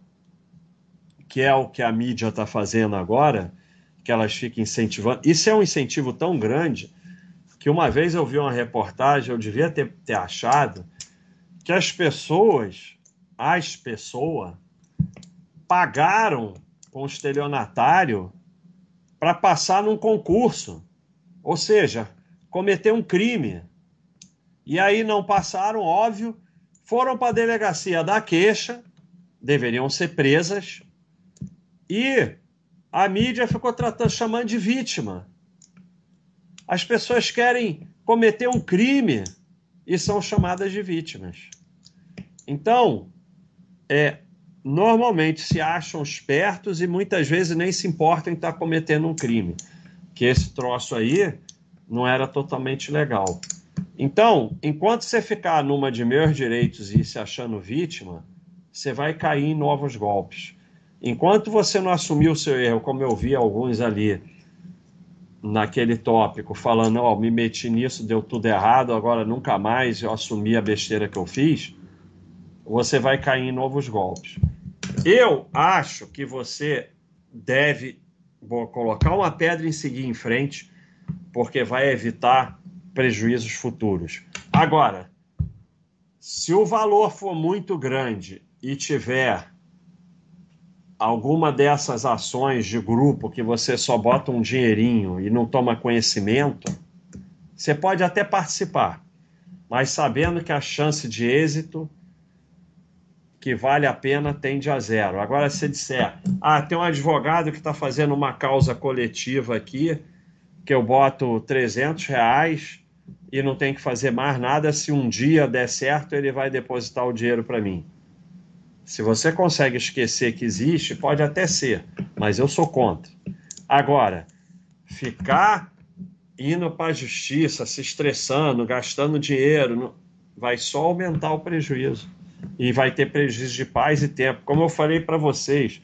que é o que a mídia está fazendo agora, que elas ficam incentivando. Isso é um incentivo tão grande que uma vez eu vi uma reportagem, eu devia ter, ter achado, que as pessoas, as pessoas, pagaram com o estelionatário para passar num concurso, ou seja, cometer um crime. E aí não passaram, óbvio, foram para a delegacia da queixa, deveriam ser presas, e a mídia ficou tratando, chamando de vítima. As pessoas querem cometer um crime e são chamadas de vítimas. Então, é, normalmente se acham espertos e muitas vezes nem se importam em estar cometendo um crime. Que esse troço aí não era totalmente legal. Então, enquanto você ficar numa de meus direitos e se achando vítima, você vai cair em novos golpes. Enquanto você não assumir o seu erro, como eu vi alguns ali naquele tópico, falando, ó, oh, me meti nisso, deu tudo errado, agora nunca mais eu assumi a besteira que eu fiz, você vai cair em novos golpes. Eu acho que você deve colocar uma pedra e seguir em frente, porque vai evitar prejuízos futuros. Agora, se o valor for muito grande e tiver alguma dessas ações de grupo que você só bota um dinheirinho e não toma conhecimento, você pode até participar, mas sabendo que a chance de êxito que vale a pena tende a zero. Agora, se disser, ah, tem um advogado que está fazendo uma causa coletiva aqui, que eu boto 300 reais e não tem que fazer mais nada, se um dia der certo, ele vai depositar o dinheiro para mim. Se você consegue esquecer que existe, pode até ser, mas eu sou contra. Agora, ficar indo para a justiça, se estressando, gastando dinheiro, vai só aumentar o prejuízo. E vai ter prejuízo de paz e tempo. Como eu falei para vocês,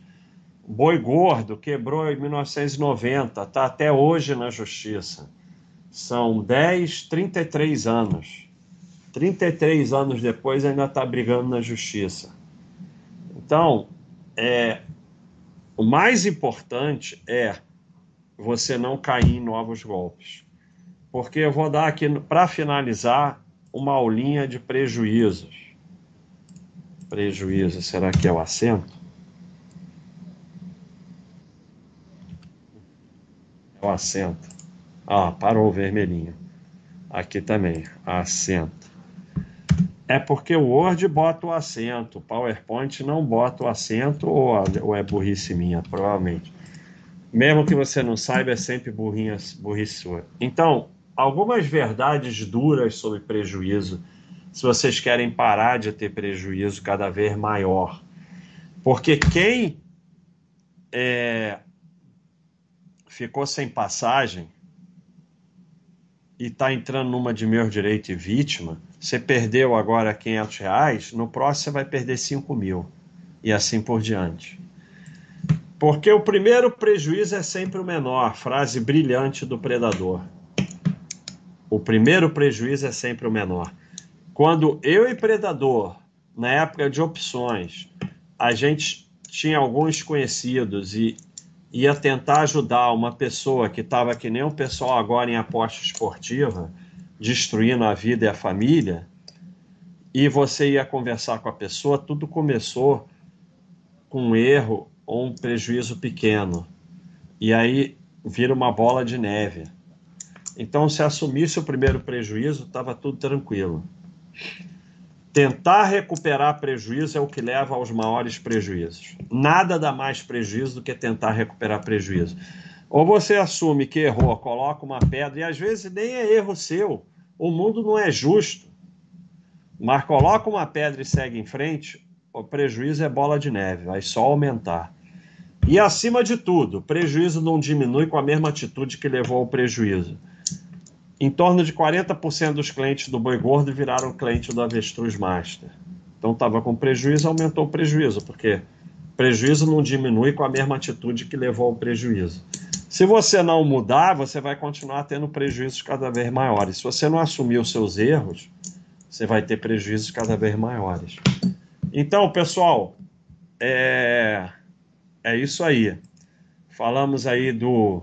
Boi Gordo quebrou em 1990, está até hoje na justiça. São 10, 33 anos. 33 anos depois ainda está brigando na justiça. Então, é, o mais importante é você não cair em novos golpes. Porque eu vou dar aqui, para finalizar, uma aulinha de prejuízos. Prejuízo, será que é o acento? É o acento. Ah, parou o vermelhinho. Aqui também, acento. É porque o Word bota o acento, o PowerPoint não bota o acento, ou, ou é burrice minha, provavelmente. Mesmo que você não saiba, é sempre burrinha, burrice sua. Então, algumas verdades duras sobre prejuízo, se vocês querem parar de ter prejuízo cada vez maior. Porque quem é, ficou sem passagem e está entrando numa de meu direito e vítima, você perdeu agora 500 reais, no próximo você vai perder 5 mil. E assim por diante. Porque o primeiro prejuízo é sempre o menor. Frase brilhante do predador. O primeiro prejuízo é sempre o menor. Quando eu e predador, na época de opções, a gente tinha alguns conhecidos e ia tentar ajudar uma pessoa que estava que nem o pessoal agora em aposta esportiva, destruindo a vida e a família, e você ia conversar com a pessoa, tudo começou com um erro ou um prejuízo pequeno. E aí vira uma bola de neve. Então, se assumisse o primeiro prejuízo, estava tudo tranquilo. Tentar recuperar prejuízo é o que leva aos maiores prejuízos. Nada dá mais prejuízo do que tentar recuperar prejuízo. Ou você assume que errou, coloca uma pedra, e às vezes nem é erro seu. O mundo não é justo. Mas coloca uma pedra e segue em frente, o prejuízo é bola de neve, vai só aumentar. E acima de tudo, prejuízo não diminui com a mesma atitude que levou ao prejuízo em torno de 40% dos clientes do boi gordo viraram cliente do avestruz master. Então estava com prejuízo, aumentou o prejuízo, porque prejuízo não diminui com a mesma atitude que levou ao prejuízo. Se você não mudar, você vai continuar tendo prejuízos cada vez maiores. Se você não assumir os seus erros, você vai ter prejuízos cada vez maiores. Então, pessoal, é, é isso aí. Falamos aí do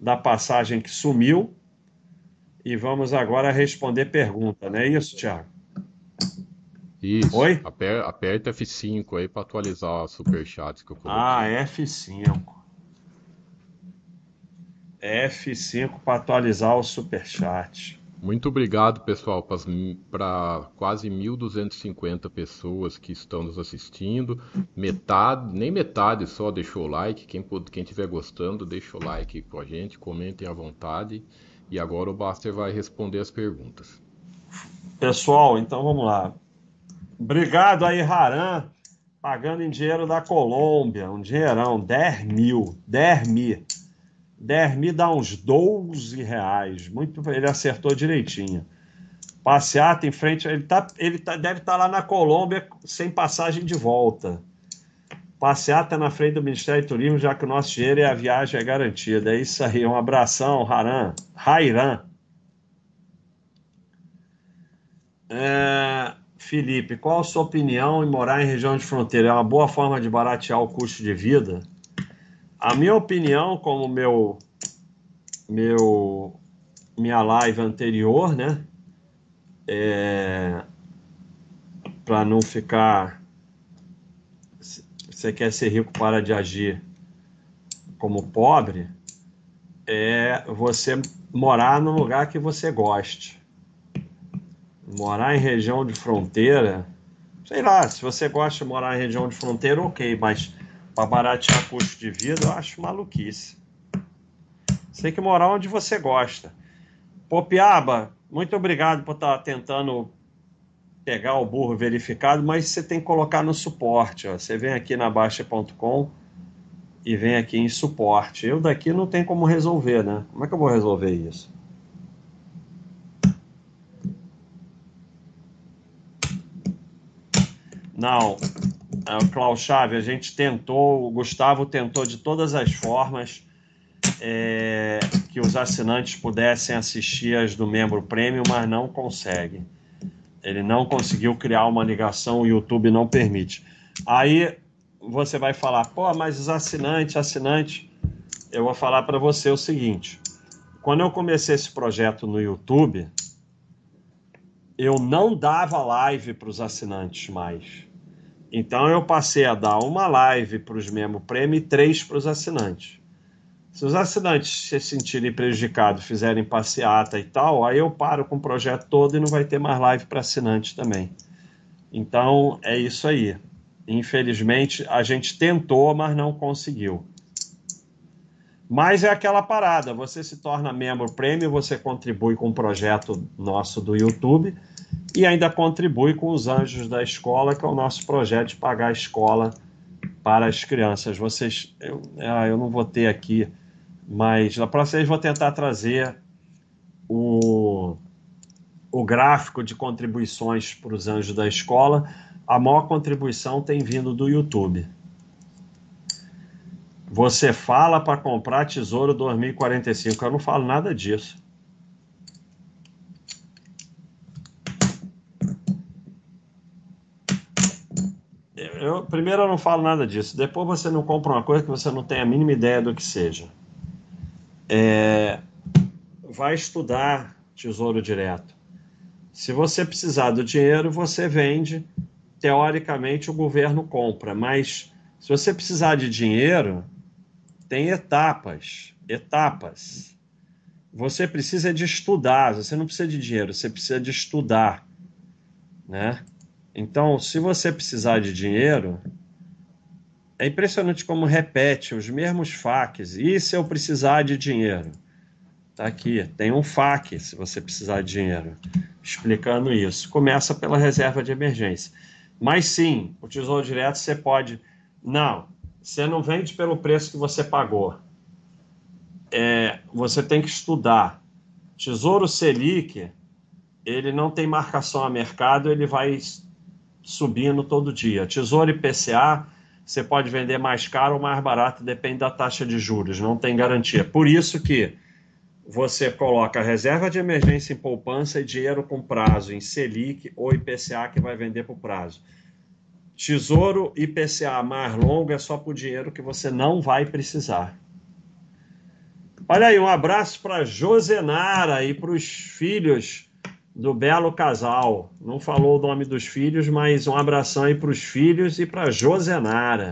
da passagem que sumiu e vamos agora responder pergunta, não é isso, Thiago? Isso. Oi? Aper, aperta F5 aí para atualizar os superchats que eu coloquei. Ah, F5. F5 para atualizar o superchat. Muito obrigado, pessoal, para quase 1.250 pessoas que estão nos assistindo. Metade, nem metade só deixou o like. Quem, quem estiver gostando, deixa o like com a gente, comentem à vontade. E agora o Baster vai responder as perguntas. Pessoal, então vamos lá. Obrigado aí, Haran, pagando em dinheiro da Colômbia, um dinheirão, 10 mil, 10 mil. Dermi dá uns 12 reais. Muito, ele acertou direitinho. Passeata em frente. Ele, tá, ele tá, deve estar tá lá na Colômbia sem passagem de volta. Passeata na frente do Ministério do Turismo, já que o nosso dinheiro e a viagem é garantida. É isso aí. Um abração, Haran. Rairan. É, Felipe, qual a sua opinião em morar em região de fronteira? É uma boa forma de baratear o custo de vida? A minha opinião, como meu, meu minha live anterior, né? É, para não ficar. Você quer ser rico para de agir como pobre, é você morar no lugar que você goste. Morar em região de fronteira, sei lá, se você gosta de morar em região de fronteira, ok, mas para baratear custo de vida, eu acho maluquice. Você tem que morar onde você gosta. Pô, Piaba, muito obrigado por estar tá tentando pegar o burro verificado, mas você tem que colocar no suporte. Ó. Você vem aqui na Baixa.com e vem aqui em suporte. Eu daqui não tem como resolver, né? Como é que eu vou resolver isso? Não, é, o Klaus Chave, a gente tentou, o Gustavo tentou de todas as formas é, que os assinantes pudessem assistir as do membro prêmio, mas não consegue. Ele não conseguiu criar uma ligação, o YouTube não permite. Aí você vai falar, pô, mas os assinantes, assinantes. Eu vou falar para você o seguinte: quando eu comecei esse projeto no YouTube, eu não dava live para os assinantes mais então eu passei a dar uma live para os membros prêmio e três para os assinantes. Se os assinantes se sentirem prejudicados, fizerem passeata e tal, aí eu paro com o projeto todo e não vai ter mais live para assinante também. Então é isso aí. Infelizmente a gente tentou, mas não conseguiu. Mas é aquela parada: você se torna membro prêmio, você contribui com o projeto nosso do YouTube e ainda contribui com os Anjos da Escola, que é o nosso projeto de pagar a escola para as crianças. Vocês, eu, ah, eu não vou ter aqui, mas na próxima vez vou tentar trazer o, o gráfico de contribuições para os Anjos da Escola. A maior contribuição tem vindo do YouTube. Você fala para comprar Tesouro 2045. Eu não falo nada disso. eu, primeiro eu não falo nada disso. Depois você não compra uma coisa que você não tem a mínima ideia do que seja. É, vai estudar Tesouro Direto. Se você precisar do dinheiro, você vende. Teoricamente, o governo compra. Mas se você precisar de dinheiro, tem etapas. Etapas. Você precisa de estudar. Você não precisa de dinheiro, você precisa de estudar. Né? Então, se você precisar de dinheiro, é impressionante como repete os mesmos FAQs. E se eu precisar de dinheiro? Tá aqui, tem um FAQ se você precisar de dinheiro, explicando isso. Começa pela reserva de emergência. Mas sim, o Tesouro Direto você pode. Não, você não vende pelo preço que você pagou. É, você tem que estudar. Tesouro Selic, ele não tem marcação a mercado, ele vai subindo todo dia. Tesouro IPCA, você pode vender mais caro ou mais barato, depende da taxa de juros, não tem garantia. Por isso que você coloca reserva de emergência em poupança e dinheiro com prazo em Selic ou IPCA que vai vender por prazo. Tesouro IPCA mais longo é só por dinheiro que você não vai precisar. Olha aí, um abraço para Josenara e para os filhos do belo casal. Não falou o nome dos filhos, mas um abração aí para os filhos e para Josenara.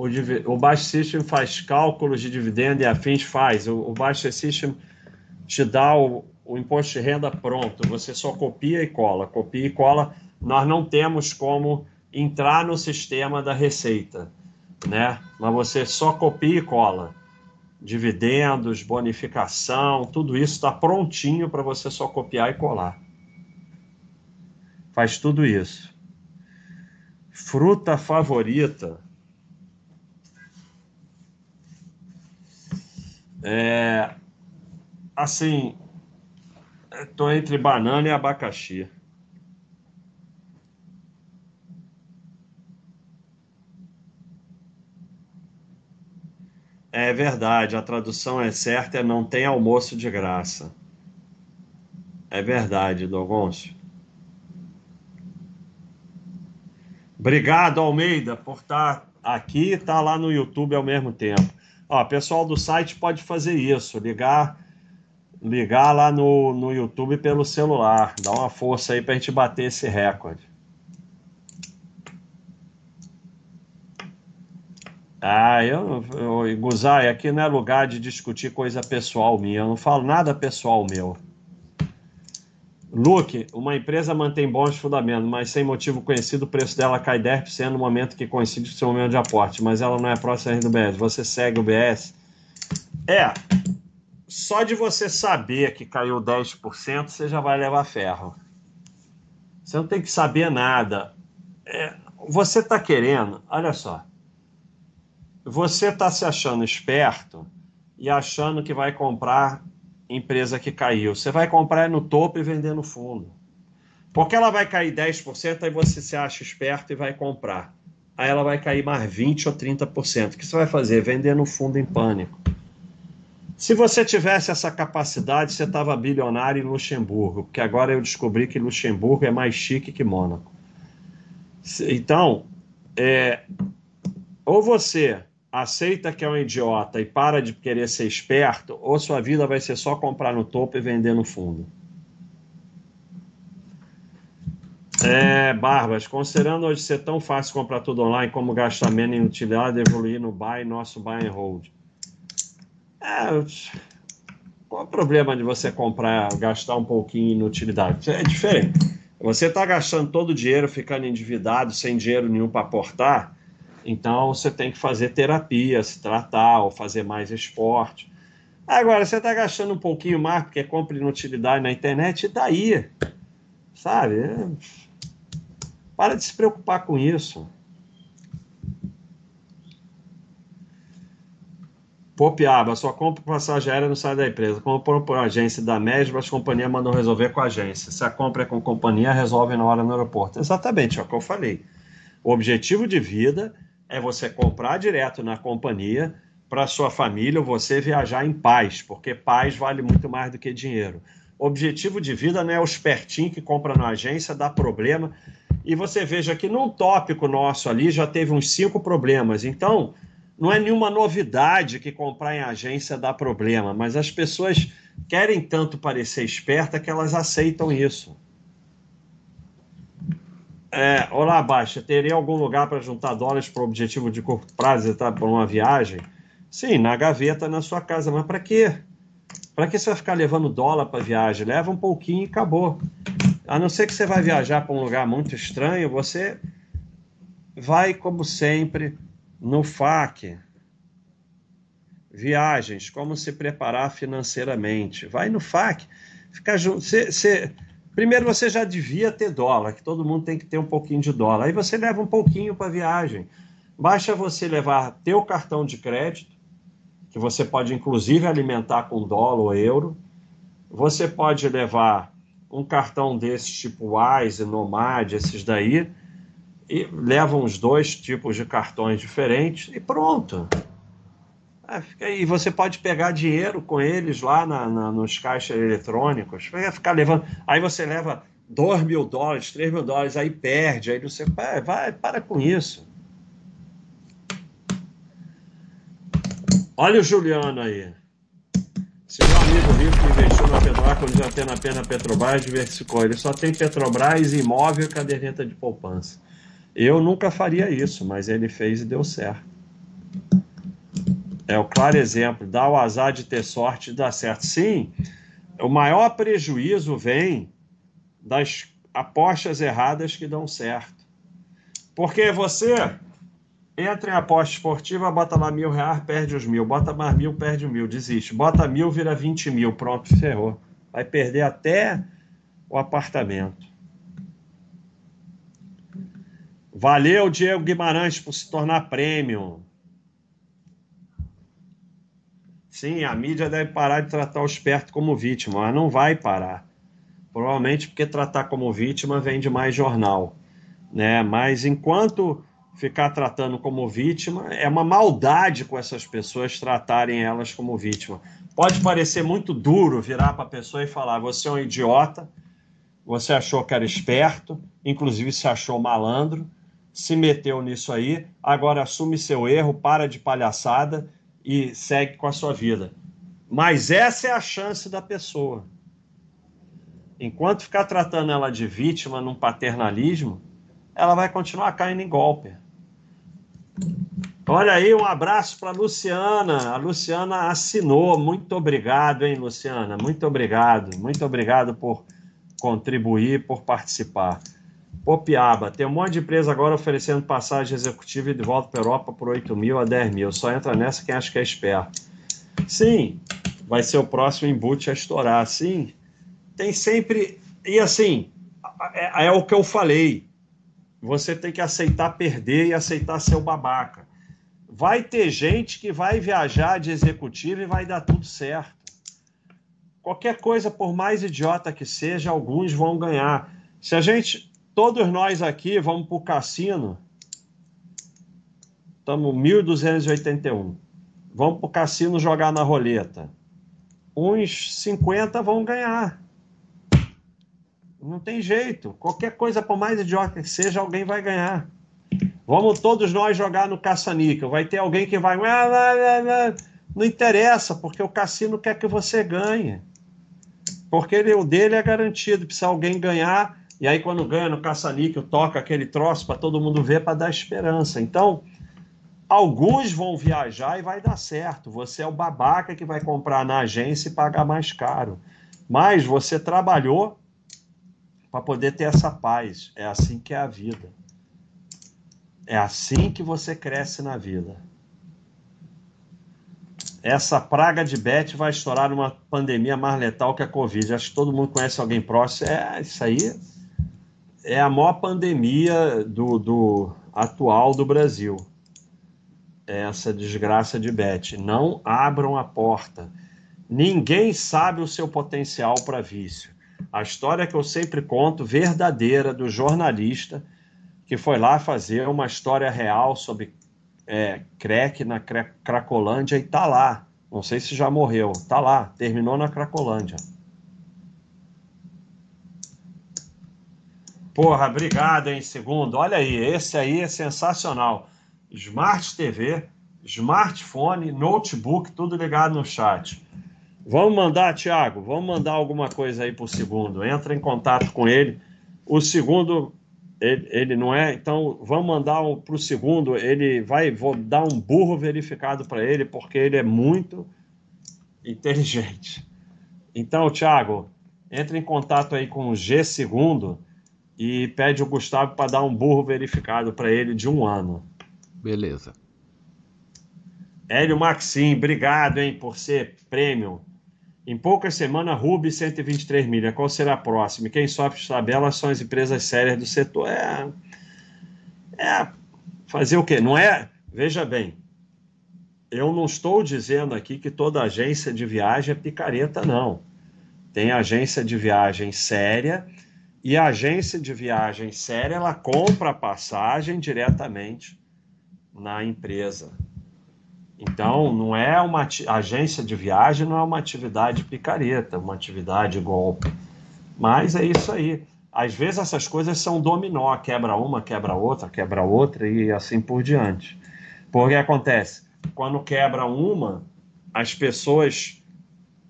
o, o Bash System faz cálculos de dividendo e afins? Faz. O, o System te dá o, o imposto de renda pronto. Você só copia e cola. Copia e cola. Nós não temos como entrar no sistema da Receita, né? Mas você só copia e cola. Dividendos, bonificação, tudo isso está prontinho para você só copiar e colar. Faz tudo isso. Fruta favorita. É, assim, estou entre banana e abacaxi. É verdade, a tradução é certa, é não tem almoço de graça. É verdade, Dogoncio. Obrigado, Almeida, por estar aqui e estar lá no YouTube ao mesmo tempo. Ó, pessoal do site pode fazer isso, ligar ligar lá no, no YouTube pelo celular. Dá uma força aí para a gente bater esse recorde. Ah, eu, eu Guzai, aqui não é lugar de discutir coisa pessoal minha. Eu não falo nada pessoal meu. Luke, uma empresa mantém bons fundamentos, mas sem motivo conhecido, o preço dela cai 10% no momento que coincide com o seu momento de aporte, mas ela não é próxima do BS. Você segue o BS? É. Só de você saber que caiu 10%, você já vai levar ferro. Você não tem que saber nada. É, você está querendo, olha só você está se achando esperto e achando que vai comprar empresa que caiu. Você vai comprar no topo e vender no fundo. Porque ela vai cair 10%, aí você se acha esperto e vai comprar. Aí ela vai cair mais 20% ou 30%. O que você vai fazer? Vender no fundo em pânico. Se você tivesse essa capacidade, você estava bilionário em Luxemburgo, porque agora eu descobri que Luxemburgo é mais chique que Mônaco. Então, é, ou você aceita que é um idiota e para de querer ser esperto, ou sua vida vai ser só comprar no topo e vender no fundo. É, Barbas, considerando hoje ser tão fácil comprar tudo online, como gastar menos em utilidade, evoluir no buy, nosso buy and hold. É, qual o problema de você comprar, gastar um pouquinho em utilidade? É diferente. Você está gastando todo o dinheiro, ficando endividado, sem dinheiro nenhum para aportar, então você tem que fazer terapia, se tratar ou fazer mais esporte. Agora, você está gastando um pouquinho mais porque compra inutilidade na internet, e daí? Sabe? Para de se preocupar com isso. Popiaba, só compra passagem aérea no site da empresa. Compra por agência da MESB, as companhias mandam resolver com a agência. Se a compra é com companhia, resolve na hora no aeroporto. Exatamente, é o que eu falei. O objetivo de vida é você comprar direto na companhia para sua família ou você viajar em paz, porque paz vale muito mais do que dinheiro. Objetivo de vida não é o espertinho que compra na agência, dá problema. E você veja que num tópico nosso ali já teve uns cinco problemas. Então, não é nenhuma novidade que comprar em agência dá problema, mas as pessoas querem tanto parecer esperta que elas aceitam isso. É, olá, Baixa, teria algum lugar para juntar dólares para o objetivo de curto prazo tá, para uma viagem? Sim, na gaveta na sua casa, mas para quê? Para que você vai ficar levando dólar para viagem? Leva um pouquinho e acabou. A não ser que você vai viajar para um lugar muito estranho, você vai, como sempre, no FAQ. Viagens, como se preparar financeiramente. Vai no FAQ. Fica junto. Você, você Primeiro, você já devia ter dólar, que todo mundo tem que ter um pouquinho de dólar. Aí você leva um pouquinho para a viagem. Basta você levar teu cartão de crédito, que você pode inclusive alimentar com dólar ou euro. Você pode levar um cartão desses tipo Wise, Nomad, esses daí, e leva uns dois tipos de cartões diferentes e pronto. É, e você pode pegar dinheiro com eles lá na, na, nos caixas eletrônicos, ficar levando. Aí você leva 2 mil dólares, 3 mil dólares, aí perde, aí você vai, vai, para com isso. Olha o Juliano aí. Se meu amigo rico investiu na Petrobras, quando já tem na pena Petrobras, diversificou. Ele só tem Petrobras, imóvel e caderneta de poupança. Eu nunca faria isso, mas ele fez e deu certo. É o claro exemplo. Dá o azar de ter sorte e dar certo. Sim, o maior prejuízo vem das apostas erradas que dão certo. Porque você entra em aposta esportiva, bota lá mil reais, perde os mil. Bota mais mil, perde mil, desiste. Bota mil, vira vinte mil. Pronto, ferrou. Vai perder até o apartamento. Valeu, Diego Guimarães, por se tornar premium. Sim, a mídia deve parar de tratar o esperto como vítima, mas não vai parar. Provavelmente porque tratar como vítima vende mais jornal. Né? Mas enquanto ficar tratando como vítima, é uma maldade com essas pessoas tratarem elas como vítima. Pode parecer muito duro virar para a pessoa e falar: você é um idiota, você achou que era esperto, inclusive se achou malandro, se meteu nisso aí, agora assume seu erro, para de palhaçada e segue com a sua vida. Mas essa é a chance da pessoa. Enquanto ficar tratando ela de vítima num paternalismo, ela vai continuar caindo em golpe. Olha aí, um abraço para Luciana. A Luciana assinou. Muito obrigado, hein, Luciana? Muito obrigado. Muito obrigado por contribuir, por participar. Popiaba, tem um monte de empresa agora oferecendo passagem executiva e de volta para a Europa por 8 mil a 10 mil. Só entra nessa quem acha que é esperto. Sim, vai ser o próximo embute a estourar. Sim, tem sempre. E assim, é, é o que eu falei. Você tem que aceitar perder e aceitar ser o babaca. Vai ter gente que vai viajar de executivo e vai dar tudo certo. Qualquer coisa, por mais idiota que seja, alguns vão ganhar. Se a gente Todos nós aqui vamos para o cassino. Estamos 1.281. Vamos para o cassino jogar na roleta. Uns 50 vão ganhar. Não tem jeito. Qualquer coisa, por mais idiota que seja, alguém vai ganhar. Vamos todos nós jogar no caça-níquel. Vai ter alguém que vai. Não interessa, porque o cassino quer que você ganhe. Porque ele, o dele é garantido. Se alguém ganhar, e aí, quando ganha no caça-níquel, toca aquele troço para todo mundo ver, para dar esperança. Então, alguns vão viajar e vai dar certo. Você é o babaca que vai comprar na agência e pagar mais caro. Mas você trabalhou para poder ter essa paz. É assim que é a vida. É assim que você cresce na vida. Essa praga de Bet vai estourar numa pandemia mais letal que a Covid. Acho que todo mundo conhece alguém próximo. É isso aí é a maior pandemia do, do atual do Brasil. Essa desgraça de Beth. Não abram a porta. Ninguém sabe o seu potencial para vício. A história que eu sempre conto, verdadeira, do jornalista que foi lá fazer uma história real sobre é, crack na Cracolândia e tá lá. Não sei se já morreu. Tá lá, terminou na Cracolândia. Porra, obrigado, hein, segundo. Olha aí, esse aí é sensacional. Smart TV, smartphone, notebook, tudo ligado no chat. Vamos mandar, Thiago, vamos mandar alguma coisa aí para o segundo. Entra em contato com ele. O segundo, ele, ele não é, então vamos mandar para o segundo. Ele vai, vou dar um burro verificado para ele, porque ele é muito inteligente. Então, Thiago, entre em contato aí com o G segundo e pede o Gustavo para dar um burro verificado para ele de um ano. Beleza. Hélio Maxim, obrigado hein, por ser prêmio. Em poucas semanas, Ruby 123 milhas. Qual será a próxima? Quem sofre tabelas são as empresas sérias do setor. É, é fazer o quê? Não é? Veja bem, eu não estou dizendo aqui que toda agência de viagem é picareta, não. Tem agência de viagem séria e a agência de viagem séria, ela compra a passagem diretamente na empresa. Então, não é uma agência de viagem, não é uma atividade picareta, uma atividade golpe. Mas é isso aí. Às vezes essas coisas são dominó, quebra uma, quebra outra, quebra outra e assim por diante. Porque acontece, quando quebra uma, as pessoas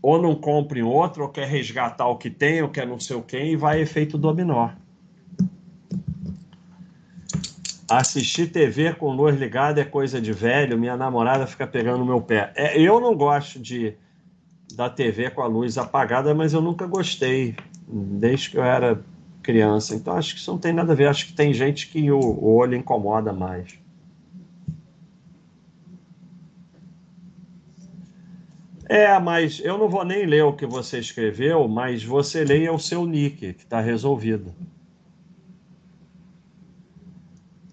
ou não compra em outro, ou quer resgatar o que tem, ou quer não sei o quem, e vai efeito dominó. Assistir TV com luz ligada é coisa de velho, minha namorada fica pegando meu pé. É, eu não gosto de da TV com a luz apagada, mas eu nunca gostei, desde que eu era criança. Então acho que isso não tem nada a ver. Acho que tem gente que o, o olho incomoda mais. É, mas eu não vou nem ler o que você escreveu, mas você leia o seu nick, que está resolvido.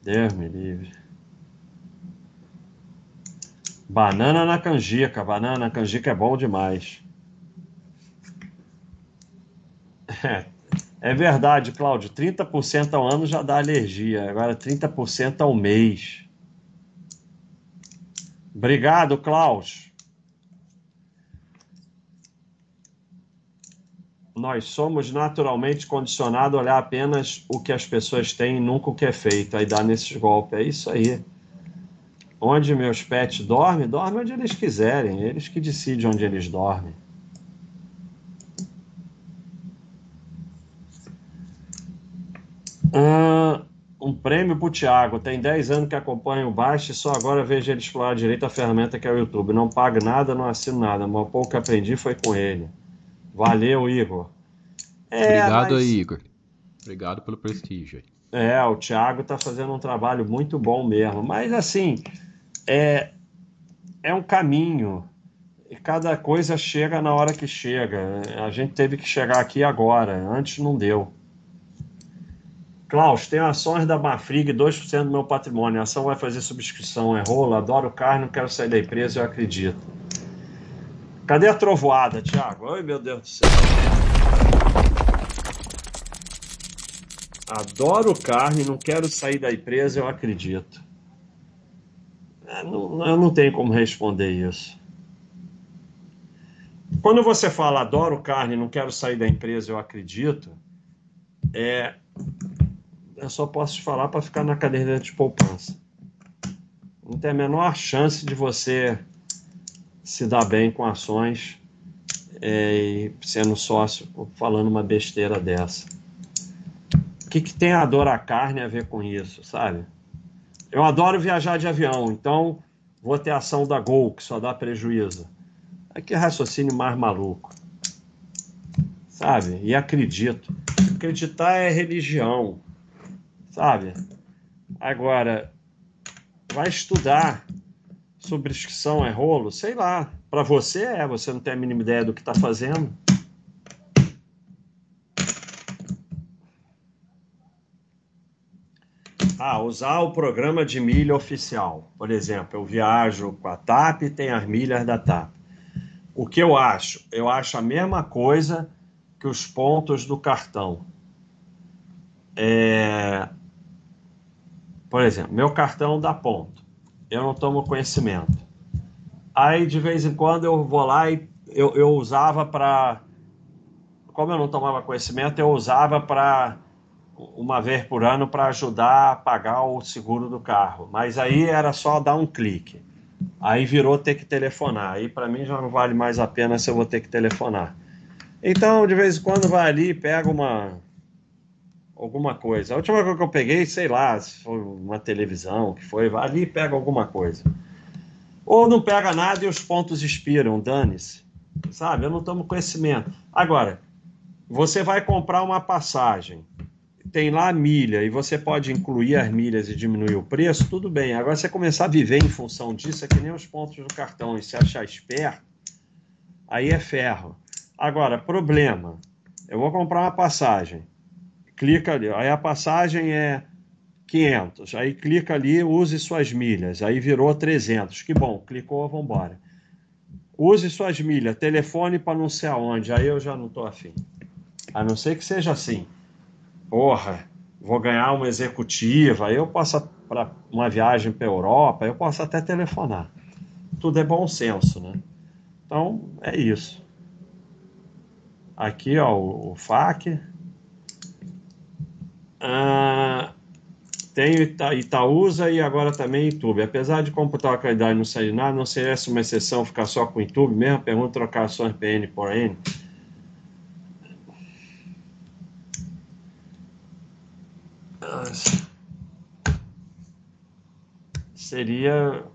Deus me livre. Banana na canjica. Banana na canjica é bom demais. É, é verdade, Cláudio. 30% ao ano já dá alergia. Agora 30% ao mês. Obrigado, Klaus. Nós somos naturalmente condicionados a olhar apenas o que as pessoas têm e nunca o que é feito. Aí dá nesses golpes. É isso aí. Onde meus pets dormem, dormem onde eles quiserem. Eles que decidem onde eles dormem. Um prêmio para Thiago. Tem 10 anos que acompanha o Baixo e só agora vejo ele explorar direito a ferramenta que é o YouTube. Não pago nada, não assino nada. Mas pouco que aprendi foi com ele. Valeu, Igor. É, Obrigado mas... aí, Igor. Obrigado pelo prestígio. É, o Thiago está fazendo um trabalho muito bom mesmo. Mas, assim, é, é um caminho. E cada coisa chega na hora que chega. A gente teve que chegar aqui agora. Antes não deu. Klaus, tem ações da Mafrig, 2% do meu patrimônio. A ação vai fazer subscrição. É rola, adoro carne, não quero sair da empresa, eu acredito. Cadê a trovoada, Thiago? Ai, meu Deus do céu. Adoro carne, não quero sair da empresa, eu acredito. É, não, eu não tenho como responder isso. Quando você fala adoro carne, não quero sair da empresa, eu acredito, é, eu só posso te falar para ficar na cadeira de poupança. Não tem a menor chance de você se dá bem com ações é, e sendo sócio falando uma besteira dessa. O que, que tem a dor à carne a ver com isso, sabe? Eu adoro viajar de avião, então vou ter ação da Gol, que só dá prejuízo. É que raciocínio mais maluco. Sabe? E acredito. Acreditar é religião. Sabe? Agora, vai estudar Subscrição é rolo? Sei lá. Para você é, você não tem a mínima ideia do que está fazendo. Ah, usar o programa de milha oficial. Por exemplo, eu viajo com a TAP e tem as milhas da TAP. O que eu acho? Eu acho a mesma coisa que os pontos do cartão. É... Por exemplo, meu cartão dá ponto eu não tomo conhecimento. Aí, de vez em quando, eu vou lá e eu, eu usava para. Como eu não tomava conhecimento, eu usava para uma vez por ano para ajudar a pagar o seguro do carro. Mas aí era só dar um clique. Aí virou ter que telefonar. Aí para mim já não vale mais a pena se eu vou ter que telefonar. Então, de vez em quando vai ali, pega uma alguma coisa. A última coisa que eu peguei, sei lá, se foi uma televisão, que foi, ali pega alguma coisa. Ou não pega nada e os pontos expiram, dane-se. Sabe? Eu não tomo conhecimento. Agora, você vai comprar uma passagem, tem lá a milha e você pode incluir as milhas e diminuir o preço, tudo bem. Agora, você começar a viver em função disso, é que nem os pontos do cartão, e se achar esperto, aí é ferro. Agora, problema. Eu vou comprar uma passagem clica ali. Aí a passagem é 500. Aí clica ali, use suas milhas. Aí virou 300. Que bom, clicou, vamos embora. Use suas milhas, telefone para não sei aonde. Aí eu já não estou afim. A não ser que seja assim. Porra, vou ganhar uma executiva. Eu posso para uma viagem para Europa, eu posso até telefonar. Tudo é bom senso, né? Então é isso. Aqui, ó, o, o FAQ. Ah, tem Ita Itaúsa e agora também YouTube. Apesar de computar a qualidade não sair nada, não seria essa uma exceção ficar só com YouTube mesmo? Pergunta trocar ações PN por N. seria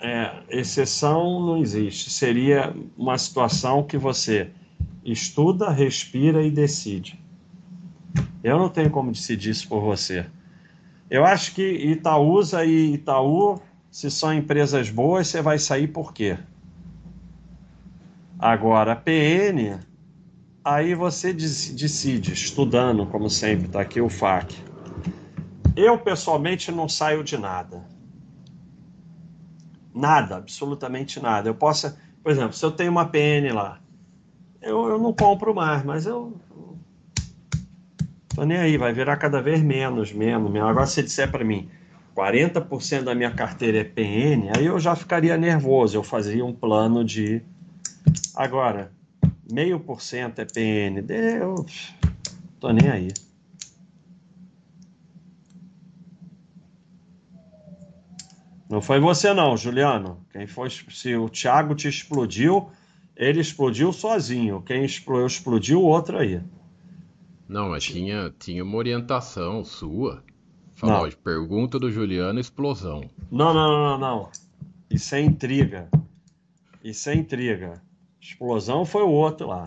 é, exceção não existe. Seria uma situação que você estuda, respira e decide. Eu não tenho como decidir isso por você. Eu acho que Itaúsa e Itaú, se são empresas boas, você vai sair por quê? Agora, PN, aí você decide, estudando, como sempre, está aqui o FAQ. Eu, pessoalmente, não saio de nada. Nada, absolutamente nada. Eu posso, por exemplo, se eu tenho uma PN lá, eu, eu não compro mais, mas eu tô nem aí, vai virar cada vez menos, menos, menos. Agora, se disser para mim 40% da minha carteira é PN, aí eu já ficaria nervoso, eu fazia um plano de. Agora, meio por cento é PN, eu tô nem aí. Não foi você não, Juliano. Quem foi, se o Thiago te explodiu, ele explodiu sozinho. Quem explodiu, explodiu outro aí. Não, mas tinha, tinha uma orientação sua. Falou, não. pergunta do Juliano, explosão. Não, não, não, não, não. Isso é intriga. Isso é intriga. Explosão foi o outro lá.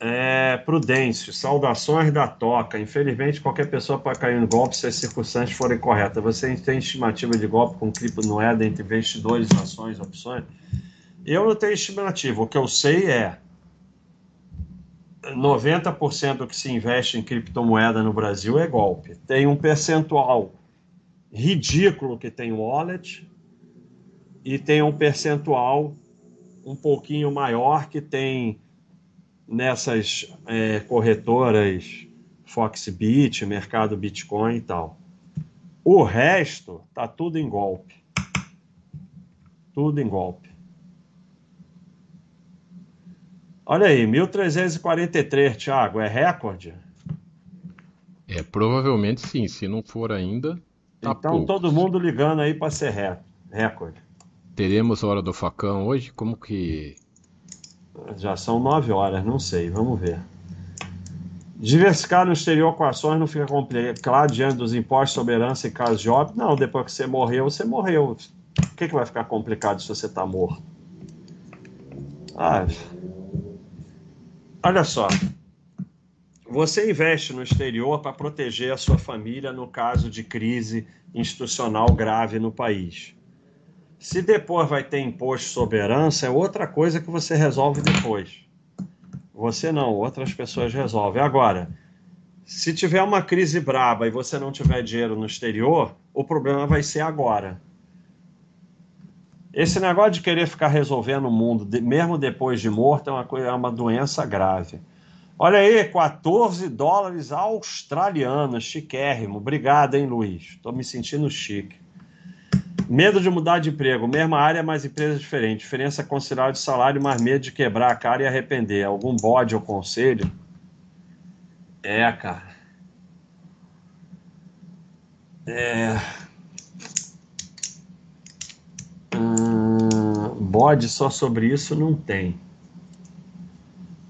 É, Prudêncio, saudações da toca. Infelizmente, qualquer pessoa pode cair no golpe se as circunstâncias forem corretas. Você tem estimativa de golpe com criptomoeda entre investidores, ações, opções? Eu não tenho estimativa. O que eu sei é 90% do que se investe em criptomoeda no Brasil é golpe. Tem um percentual ridículo que tem wallet e tem um percentual um pouquinho maior que tem nessas é, corretoras Foxbit, mercado Bitcoin e tal. O resto tá tudo em golpe. Tudo em golpe. Olha aí, 1343, Thiago, é recorde? É, provavelmente sim. Se não for ainda, tá Então poucos. todo mundo ligando aí para ser recorde. Teremos hora do facão hoje? Como que já são nove horas, não sei, vamos ver. Diversificar no exterior com ações não fica complicado diante dos impostos, soberança e casos de óbito? Não, depois que você morreu, você morreu. O que, que vai ficar complicado se você está morto? Ah, olha só. Você investe no exterior para proteger a sua família no caso de crise institucional grave no país. Se depois vai ter imposto sobre herança, é outra coisa que você resolve depois. Você não, outras pessoas resolvem. Agora, se tiver uma crise braba e você não tiver dinheiro no exterior, o problema vai ser agora. Esse negócio de querer ficar resolvendo o mundo, mesmo depois de morto, é uma, coisa, é uma doença grave. Olha aí, 14 dólares australianos, chiquérrimo. Obrigado, hein, Luiz? Estou me sentindo chique. Medo de mudar de emprego, mesma área, mas empresa diferente. Diferença considerável de salário, mas medo de quebrar a cara e arrepender. Algum bode ou conselho? É, cara. É. Hum, bode só sobre isso não tem.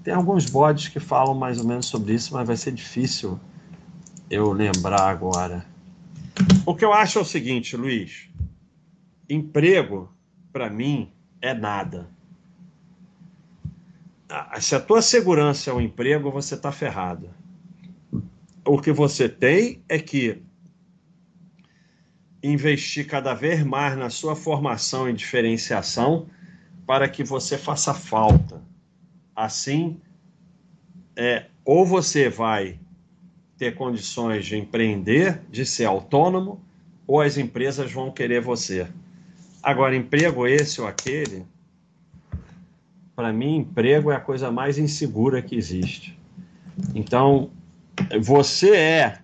Tem alguns bodes que falam mais ou menos sobre isso, mas vai ser difícil eu lembrar agora. O que eu acho é o seguinte, Luiz emprego, para mim, é nada. Ah, se a tua segurança é o emprego, você está ferrado. O que você tem é que investir cada vez mais na sua formação e diferenciação para que você faça falta. Assim, é, ou você vai ter condições de empreender, de ser autônomo, ou as empresas vão querer você. Agora, emprego esse ou aquele, para mim, emprego é a coisa mais insegura que existe. Então, você é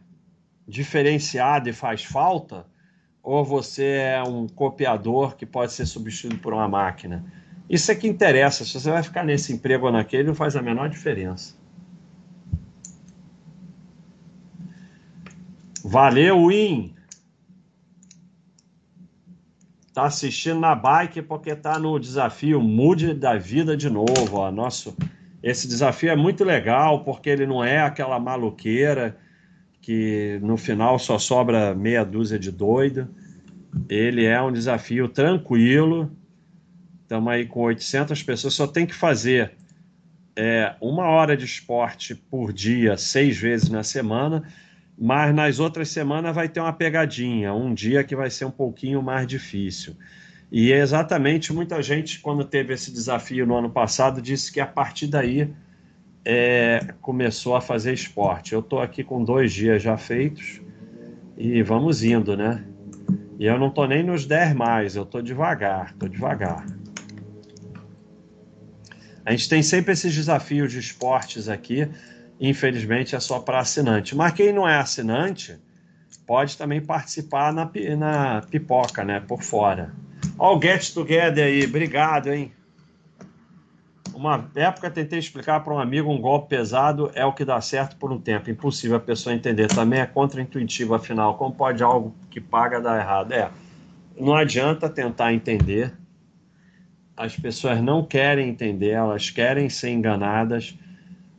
diferenciado e faz falta, ou você é um copiador que pode ser substituído por uma máquina? Isso é que interessa. Se você vai ficar nesse emprego ou naquele, não faz a menor diferença. Valeu, Win! Tá assistindo na bike porque tá no desafio Mude da Vida de novo. Ó. Nosso, esse desafio é muito legal porque ele não é aquela maluqueira que no final só sobra meia dúzia de doido. Ele é um desafio tranquilo. Estamos aí com 800 pessoas. Só tem que fazer é, uma hora de esporte por dia, seis vezes na semana. Mas nas outras semanas vai ter uma pegadinha. Um dia que vai ser um pouquinho mais difícil. E é exatamente muita gente, quando teve esse desafio no ano passado, disse que a partir daí é, começou a fazer esporte. Eu estou aqui com dois dias já feitos e vamos indo, né? E eu não estou nem nos 10 mais, eu estou devagar, estou devagar. A gente tem sempre esses desafios de esportes aqui, infelizmente é só para assinante. Mas quem não é assinante pode também participar na, na pipoca, né? Por fora. Ó, o Get Together aí, obrigado, hein? Uma época tentei explicar para um amigo um golpe pesado é o que dá certo por um tempo. Impossível a pessoa entender. Também é contraintuitivo, afinal. Como pode algo que paga dar errado? É, não adianta tentar entender. As pessoas não querem entender, elas querem ser enganadas.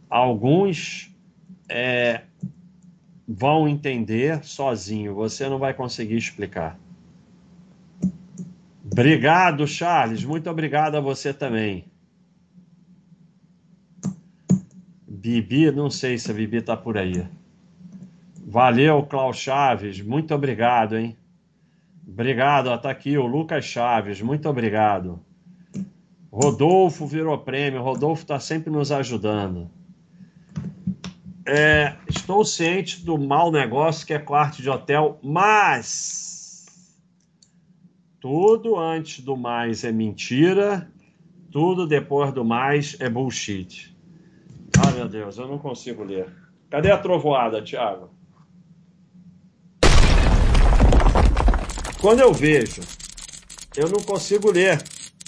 Alguns é, vão entender sozinho, você não vai conseguir explicar. Obrigado, Charles. Muito obrigado a você também. Bibi, não sei se a Bibi está por aí. Valeu, Klaus Chaves. Muito obrigado, hein? Obrigado, está aqui o Lucas Chaves. Muito obrigado. Rodolfo virou prêmio. Rodolfo está sempre nos ajudando. É, estou ciente do mau negócio que é quarto de hotel, mas tudo antes do mais é mentira, tudo depois do mais é bullshit. Ah, meu Deus, eu não consigo ler. Cadê a trovoada, Thiago? Quando eu vejo, eu não consigo ler.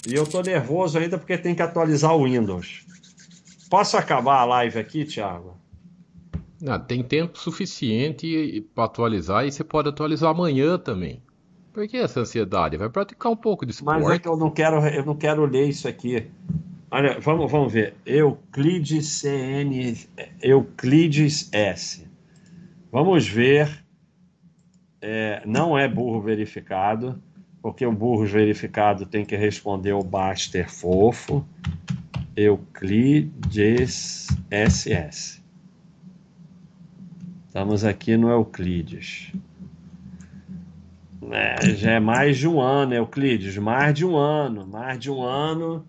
E eu tô nervoso ainda porque tem que atualizar o Windows. Posso acabar a live aqui, Thiago? Não, tem tempo suficiente para atualizar e você pode atualizar amanhã também. Por que essa ansiedade? Vai praticar um pouco de esporte. Mas é que eu não quero, eu não quero ler isso aqui. Olha, vamos, vamos ver. Euclides CN, Euclides S. Vamos ver. É, não é burro verificado, porque o burro verificado tem que responder o Baster fofo. Euclides SS. Estamos aqui no Euclides. É, já é mais de um ano, Euclides, mais de um ano, mais de um ano.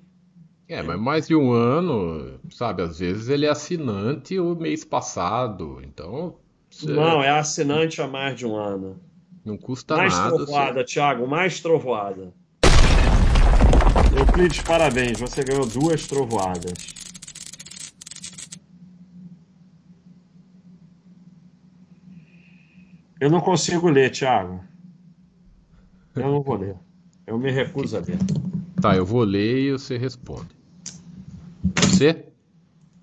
É, mas mais de um ano, sabe, às vezes ele é assinante o mês passado, então... Não, é assinante há mais de um ano. Não custa mais nada. Mais trovoada, você... Thiago, mais trovoada. Euclides, parabéns, você ganhou duas trovoadas. Eu não consigo ler, Thiago. Eu não vou ler. Eu me recuso a ler. Tá, eu vou ler e você responde. Você?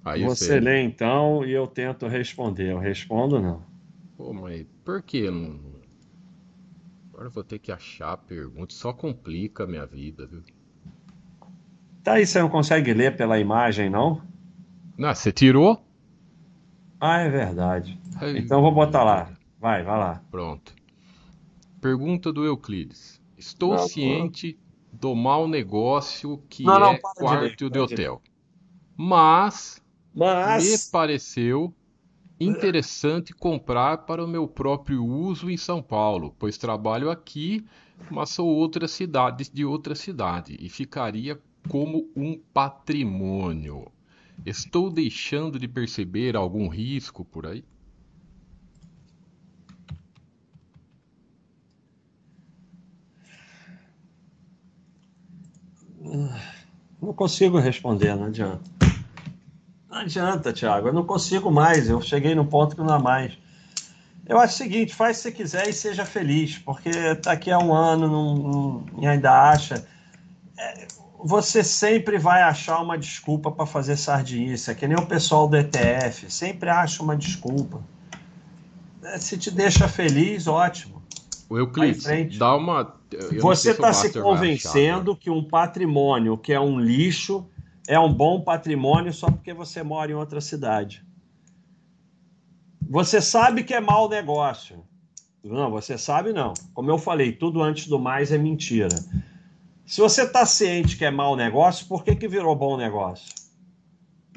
Aí você, você lê então e eu tento responder. Eu respondo não. Pô, mas por que não. Agora eu vou ter que achar a pergunta. Só complica a minha vida, viu? Tá aí, você não consegue ler pela imagem, não? Não, você tirou? Ah, é verdade. Ai, então eu vou botar lá. Vai, vai lá. Pronto. Pergunta do Euclides. Estou não, ciente não. Do mau negócio que não, é quarto de, de hotel. Mas, Mas me pareceu interessante comprar para o meu próprio uso em São Paulo, pois trabalho aqui, mas sou outra cidade de outra cidade e ficaria como um patrimônio. Estou deixando de perceber algum risco por aí? Não consigo responder, não adianta. Não adianta, Thiago, eu não consigo mais. Eu cheguei no ponto que não dá mais. Eu acho o seguinte: faz se quiser e seja feliz, porque daqui a um ano não, não, ainda acha. É, você sempre vai achar uma desculpa para fazer sardinice, é que nem o pessoal do ETF, sempre acha uma desculpa. É, se te deixa feliz, ótimo. O Euclides, dá uma. Você está se, se convencendo que um patrimônio que é um lixo é um bom patrimônio só porque você mora em outra cidade. Você sabe que é mau negócio. Não, você sabe não. Como eu falei, tudo antes do mais é mentira. Se você está ciente que é mau negócio, por que, que virou bom negócio?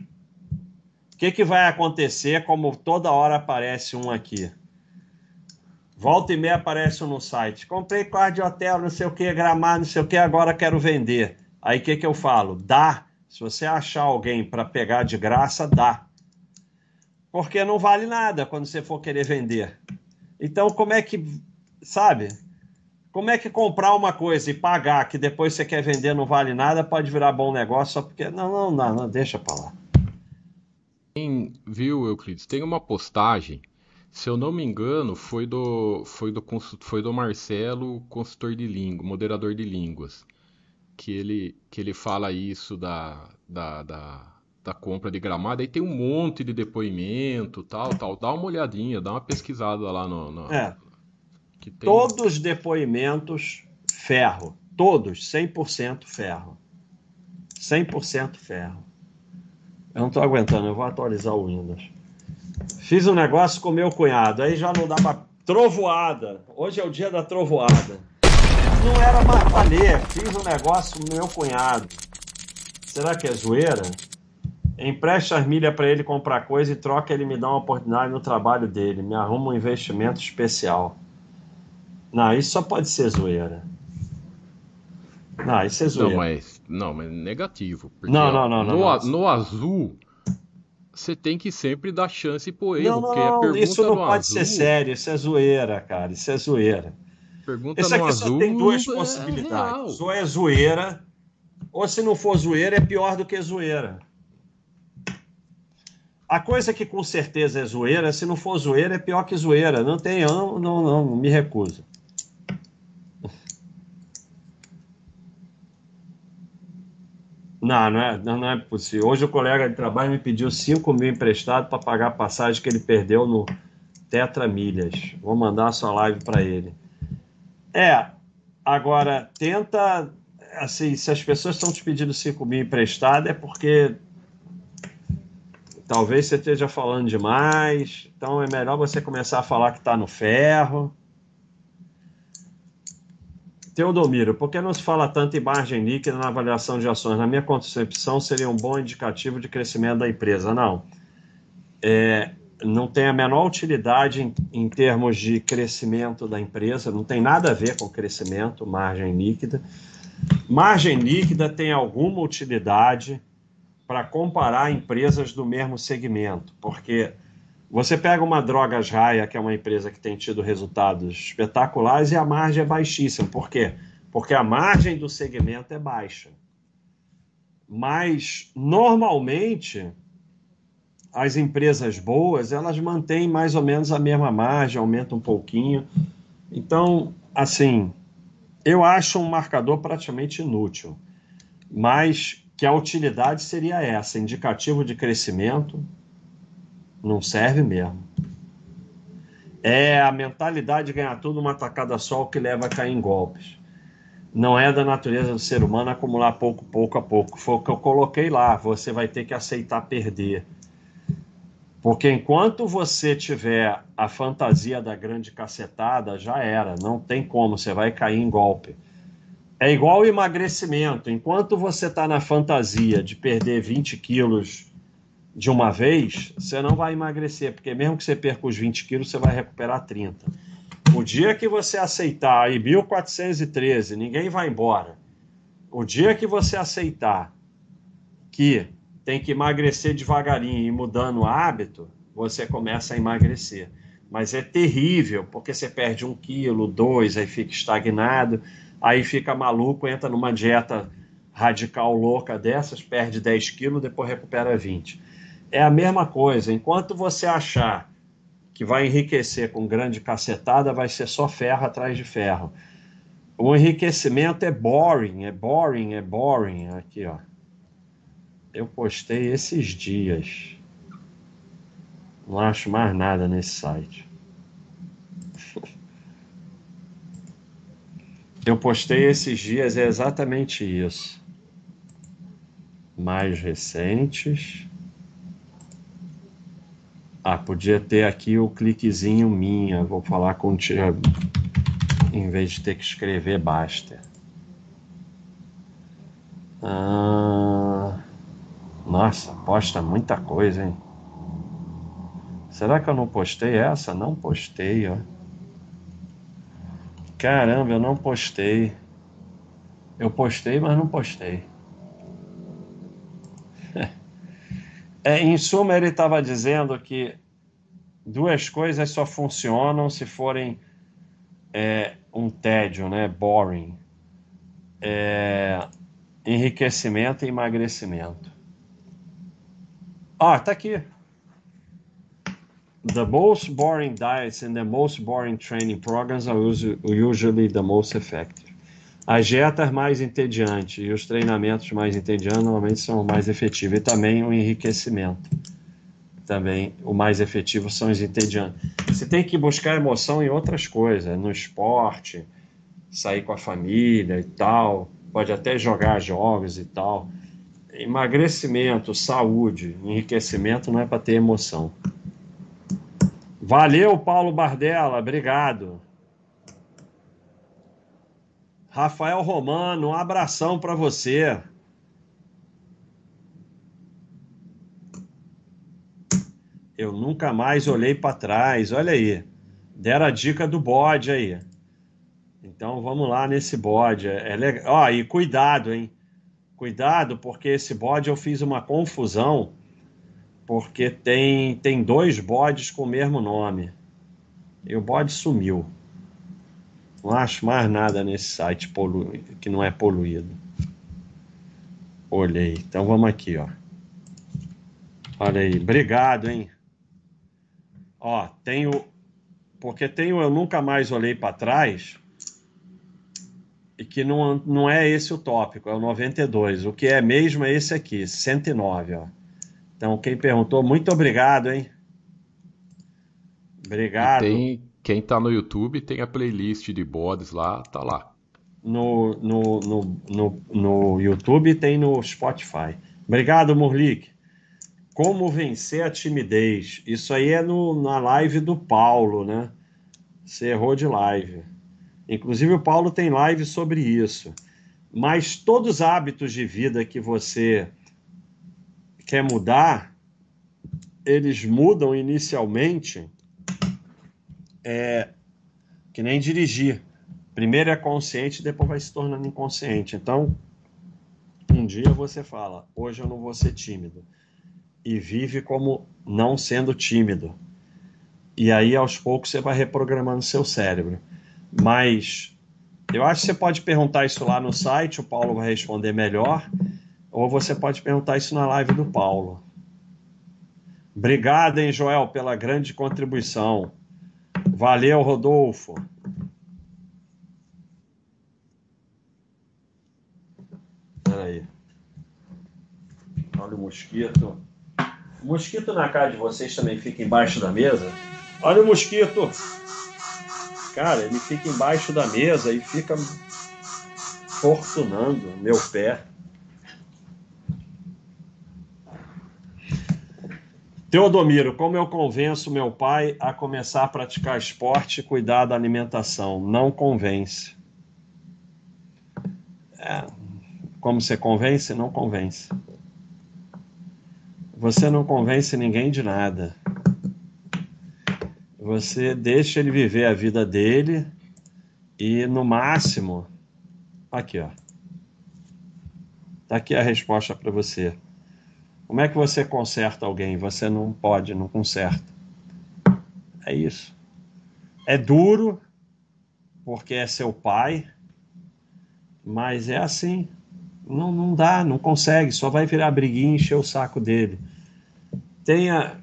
O que, que vai acontecer como toda hora aparece um aqui? Volta e meia aparece um no site. Comprei quarto de hotel, não sei o que, gramado, não sei o que, agora quero vender. Aí o que, que eu falo? Dá. Se você achar alguém para pegar de graça, dá. Porque não vale nada quando você for querer vender. Então, como é que, sabe? Como é que comprar uma coisa e pagar que depois você quer vender não vale nada, pode virar bom negócio só porque. Não, não, não, não deixa para lá. Tem, viu, Euclides? Tem uma postagem, se eu não me engano, foi do, foi do, foi do Marcelo, consultor de língua, moderador de línguas que ele, que ele fala isso da, da, da, da compra de gramado. Aí tem um monte de depoimento, tal, tal. Dá uma olhadinha, dá uma pesquisada lá no. no é. Tem... Todos os depoimentos, ferro. Todos, 100% ferro. 100% ferro. Eu não estou aguentando, eu vou atualizar o Windows. Fiz um negócio com meu cunhado, aí já não dava trovoada. Hoje é o dia da trovoada não era valer. Fiz um negócio com meu cunhado. Será que é zoeira? Empresta as milhas para ele comprar coisa e troca, ele me dá uma oportunidade no trabalho dele. Me arruma um investimento especial. Não, isso só pode ser zoeira. Não, isso é zoeira. Não, mas, não, mas negativo. não, não, não, no, não, no azul, você tem que sempre dar chance pro erro. Não, não, não isso não pode azul... ser sério. Isso é zoeira, cara. Isso é zoeira. Pergunta Esse aqui azul, só tem duas é possibilidades. Ou é zoeira, ou se não for zoeira, é pior do que zoeira. A coisa que com certeza é zoeira, se não for zoeira, é pior que zoeira. Não tem, não, não, não me recuso. Não, não é, não, é possível. Hoje o colega de trabalho me pediu 5 mil emprestado para pagar a passagem que ele perdeu no Tetra Milhas. Vou mandar a sua live para ele. É, agora tenta, assim, se as pessoas estão te pedindo 5 mil emprestado, é porque talvez você esteja falando demais, então é melhor você começar a falar que está no ferro. Teodomiro, por que não se fala tanto em margem líquida na avaliação de ações? Na minha concepção, seria um bom indicativo de crescimento da empresa. Não. É, não tem a menor utilidade em, em, termos de crescimento da empresa, não tem nada a ver com crescimento, margem líquida. Margem líquida tem alguma utilidade para comparar empresas do mesmo segmento, porque você pega uma Drogas Raia, que é uma empresa que tem tido resultados espetaculares, e a margem é baixíssima. Por quê? Porque a margem do segmento é baixa. Mas, normalmente, as empresas boas, elas mantêm mais ou menos a mesma margem, aumentam um pouquinho. Então, assim, eu acho um marcador praticamente inútil, mas que a utilidade seria essa, indicativo de crescimento, não serve mesmo. É a mentalidade de ganhar tudo uma tacada só que leva a cair em golpes. Não é da natureza do ser humano acumular pouco, pouco a pouco. Foi o que eu coloquei lá. Você vai ter que aceitar perder. Porque enquanto você tiver a fantasia da grande cacetada, já era, não tem como, você vai cair em golpe. É igual o emagrecimento. Enquanto você está na fantasia de perder 20 quilos de uma vez, você não vai emagrecer, porque mesmo que você perca os 20 quilos, você vai recuperar 30. O dia que você aceitar aí 1413, ninguém vai embora. O dia que você aceitar que tem que emagrecer devagarinho e mudando o hábito, você começa a emagrecer. Mas é terrível, porque você perde um quilo, dois, aí fica estagnado, aí fica maluco, entra numa dieta radical louca dessas, perde 10 quilos, depois recupera 20. É a mesma coisa, enquanto você achar que vai enriquecer com grande cacetada, vai ser só ferro atrás de ferro. O enriquecimento é boring, é boring, é boring. Aqui, ó eu postei esses dias. Não acho mais nada nesse site. Eu postei esses dias, é exatamente isso. Mais recentes. A podia ter aqui o cliquezinho minha. Vou falar contigo. Em vez de ter que escrever, basta. Ah, nossa, posta muita coisa, hein? Será que eu não postei essa? Não postei, ó. Caramba, eu não postei. Eu postei, mas não postei. É, em suma, ele estava dizendo que duas coisas só funcionam se forem é, um tédio, né? Boring. É, enriquecimento e emagrecimento. Ah, tá aqui. The most boring diets and the most boring training programs are usually the most effective. As dietas mais entediantes e os treinamentos mais entediantes normalmente são mais efetivos. E também o enriquecimento. Também o mais efetivo são os entediantes. Você tem que buscar emoção em outras coisas, no esporte, sair com a família e tal. Pode até jogar jogos e tal. Emagrecimento, saúde, enriquecimento não é para ter emoção. Valeu, Paulo Bardella, obrigado. Rafael Romano, um abração para você. Eu nunca mais olhei para trás. Olha aí. Deram a dica do bode aí. Então vamos lá nesse bode. É legal. E cuidado, hein? Cuidado, porque esse bode eu fiz uma confusão, porque tem, tem dois bodes com o mesmo nome. E o bode sumiu. Não acho mais nada nesse site polu... que não é poluído. Olhei. Então vamos aqui, ó. Olha aí. Obrigado, hein? Ó, tenho. Porque tenho Eu Nunca Mais Olhei para Trás. E que não, não é esse o tópico, é o 92. O que é mesmo é esse aqui, 109, ó. Então, quem perguntou, muito obrigado, hein? Obrigado. E tem quem tá no YouTube tem a playlist de bodes lá, tá lá. No, no, no, no, no YouTube tem no Spotify. Obrigado, Murlik. Como vencer a timidez? Isso aí é no, na live do Paulo, né? Você errou de live. Inclusive, o Paulo tem live sobre isso. Mas todos os hábitos de vida que você quer mudar, eles mudam inicialmente é que nem dirigir. Primeiro é consciente, depois vai se tornando inconsciente. Então, um dia você fala: hoje eu não vou ser tímido. E vive como não sendo tímido. E aí, aos poucos, você vai reprogramando seu cérebro. Mas eu acho que você pode perguntar isso lá no site, o Paulo vai responder melhor. Ou você pode perguntar isso na live do Paulo. Obrigado, hein, Joel, pela grande contribuição. Valeu, Rodolfo. Peraí. Olha o mosquito. O mosquito na cara de vocês também fica embaixo da mesa? Olha o mosquito. Cara, ele fica embaixo da mesa e fica fortunando meu pé. Teodomiro, como eu convenço meu pai a começar a praticar esporte e cuidar da alimentação? Não convence. É, como você convence? Não convence. Você não convence ninguém de nada. Você deixa ele viver a vida dele e, no máximo, aqui, ó. Tá aqui a resposta para você. Como é que você conserta alguém? Você não pode, não conserta. É isso. É duro, porque é seu pai, mas é assim. Não, não dá, não consegue, só vai virar briguinha e encher o saco dele. Tenha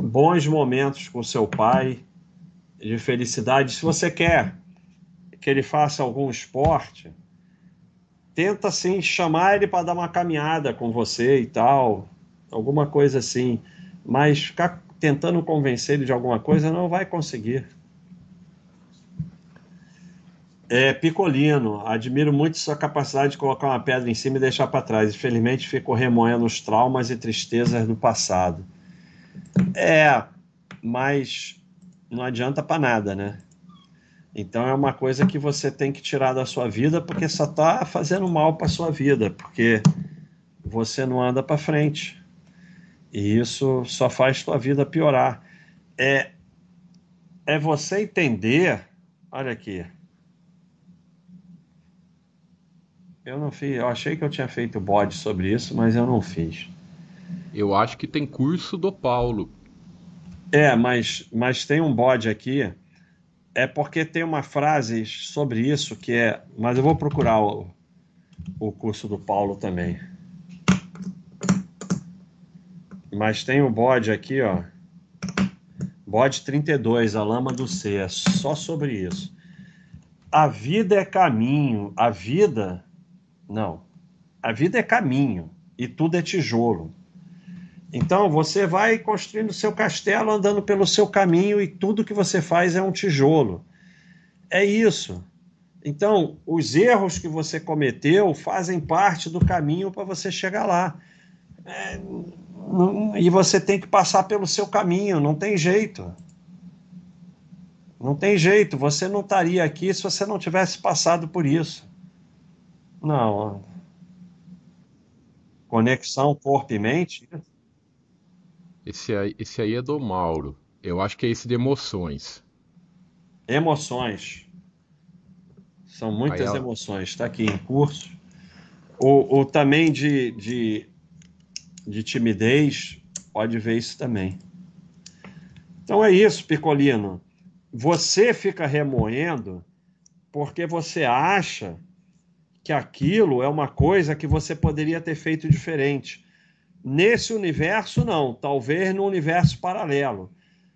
bons momentos com seu pai, de felicidade. Se você quer que ele faça algum esporte, tenta assim chamar ele para dar uma caminhada com você e tal, alguma coisa assim, mas ficar tentando convencer ele de alguma coisa não vai conseguir. É, Picolino, admiro muito sua capacidade de colocar uma pedra em cima e deixar para trás. Infelizmente, fico remoendo os traumas e tristezas do passado. É, mas não adianta para nada, né? Então é uma coisa que você tem que tirar da sua vida porque só está fazendo mal para sua vida, porque você não anda para frente. E isso só faz sua vida piorar. É é você entender, olha aqui. Eu não fiz, eu achei que eu tinha feito bode sobre isso, mas eu não fiz. Eu acho que tem curso do Paulo. É, mas, mas tem um bode aqui. É porque tem uma frase sobre isso que é. Mas eu vou procurar o, o curso do Paulo também. Mas tem o um bode aqui, ó. Bode 32, a lama do ser. É só sobre isso. A vida é caminho. A vida. Não. A vida é caminho. E tudo é tijolo. Então você vai construindo seu castelo andando pelo seu caminho e tudo que você faz é um tijolo. É isso. Então, os erros que você cometeu fazem parte do caminho para você chegar lá. É, não, e você tem que passar pelo seu caminho, não tem jeito. Não tem jeito, você não estaria aqui se você não tivesse passado por isso. Não. Conexão corpo e mente. Esse aí, esse aí é do Mauro. Eu acho que é esse de emoções. Emoções. São muitas ela... emoções. Está aqui em curso. O, o também de, de, de timidez, pode ver isso também. Então é isso, Picolino. Você fica remoendo porque você acha que aquilo é uma coisa que você poderia ter feito diferente. Nesse universo, não. Talvez no universo paralelo.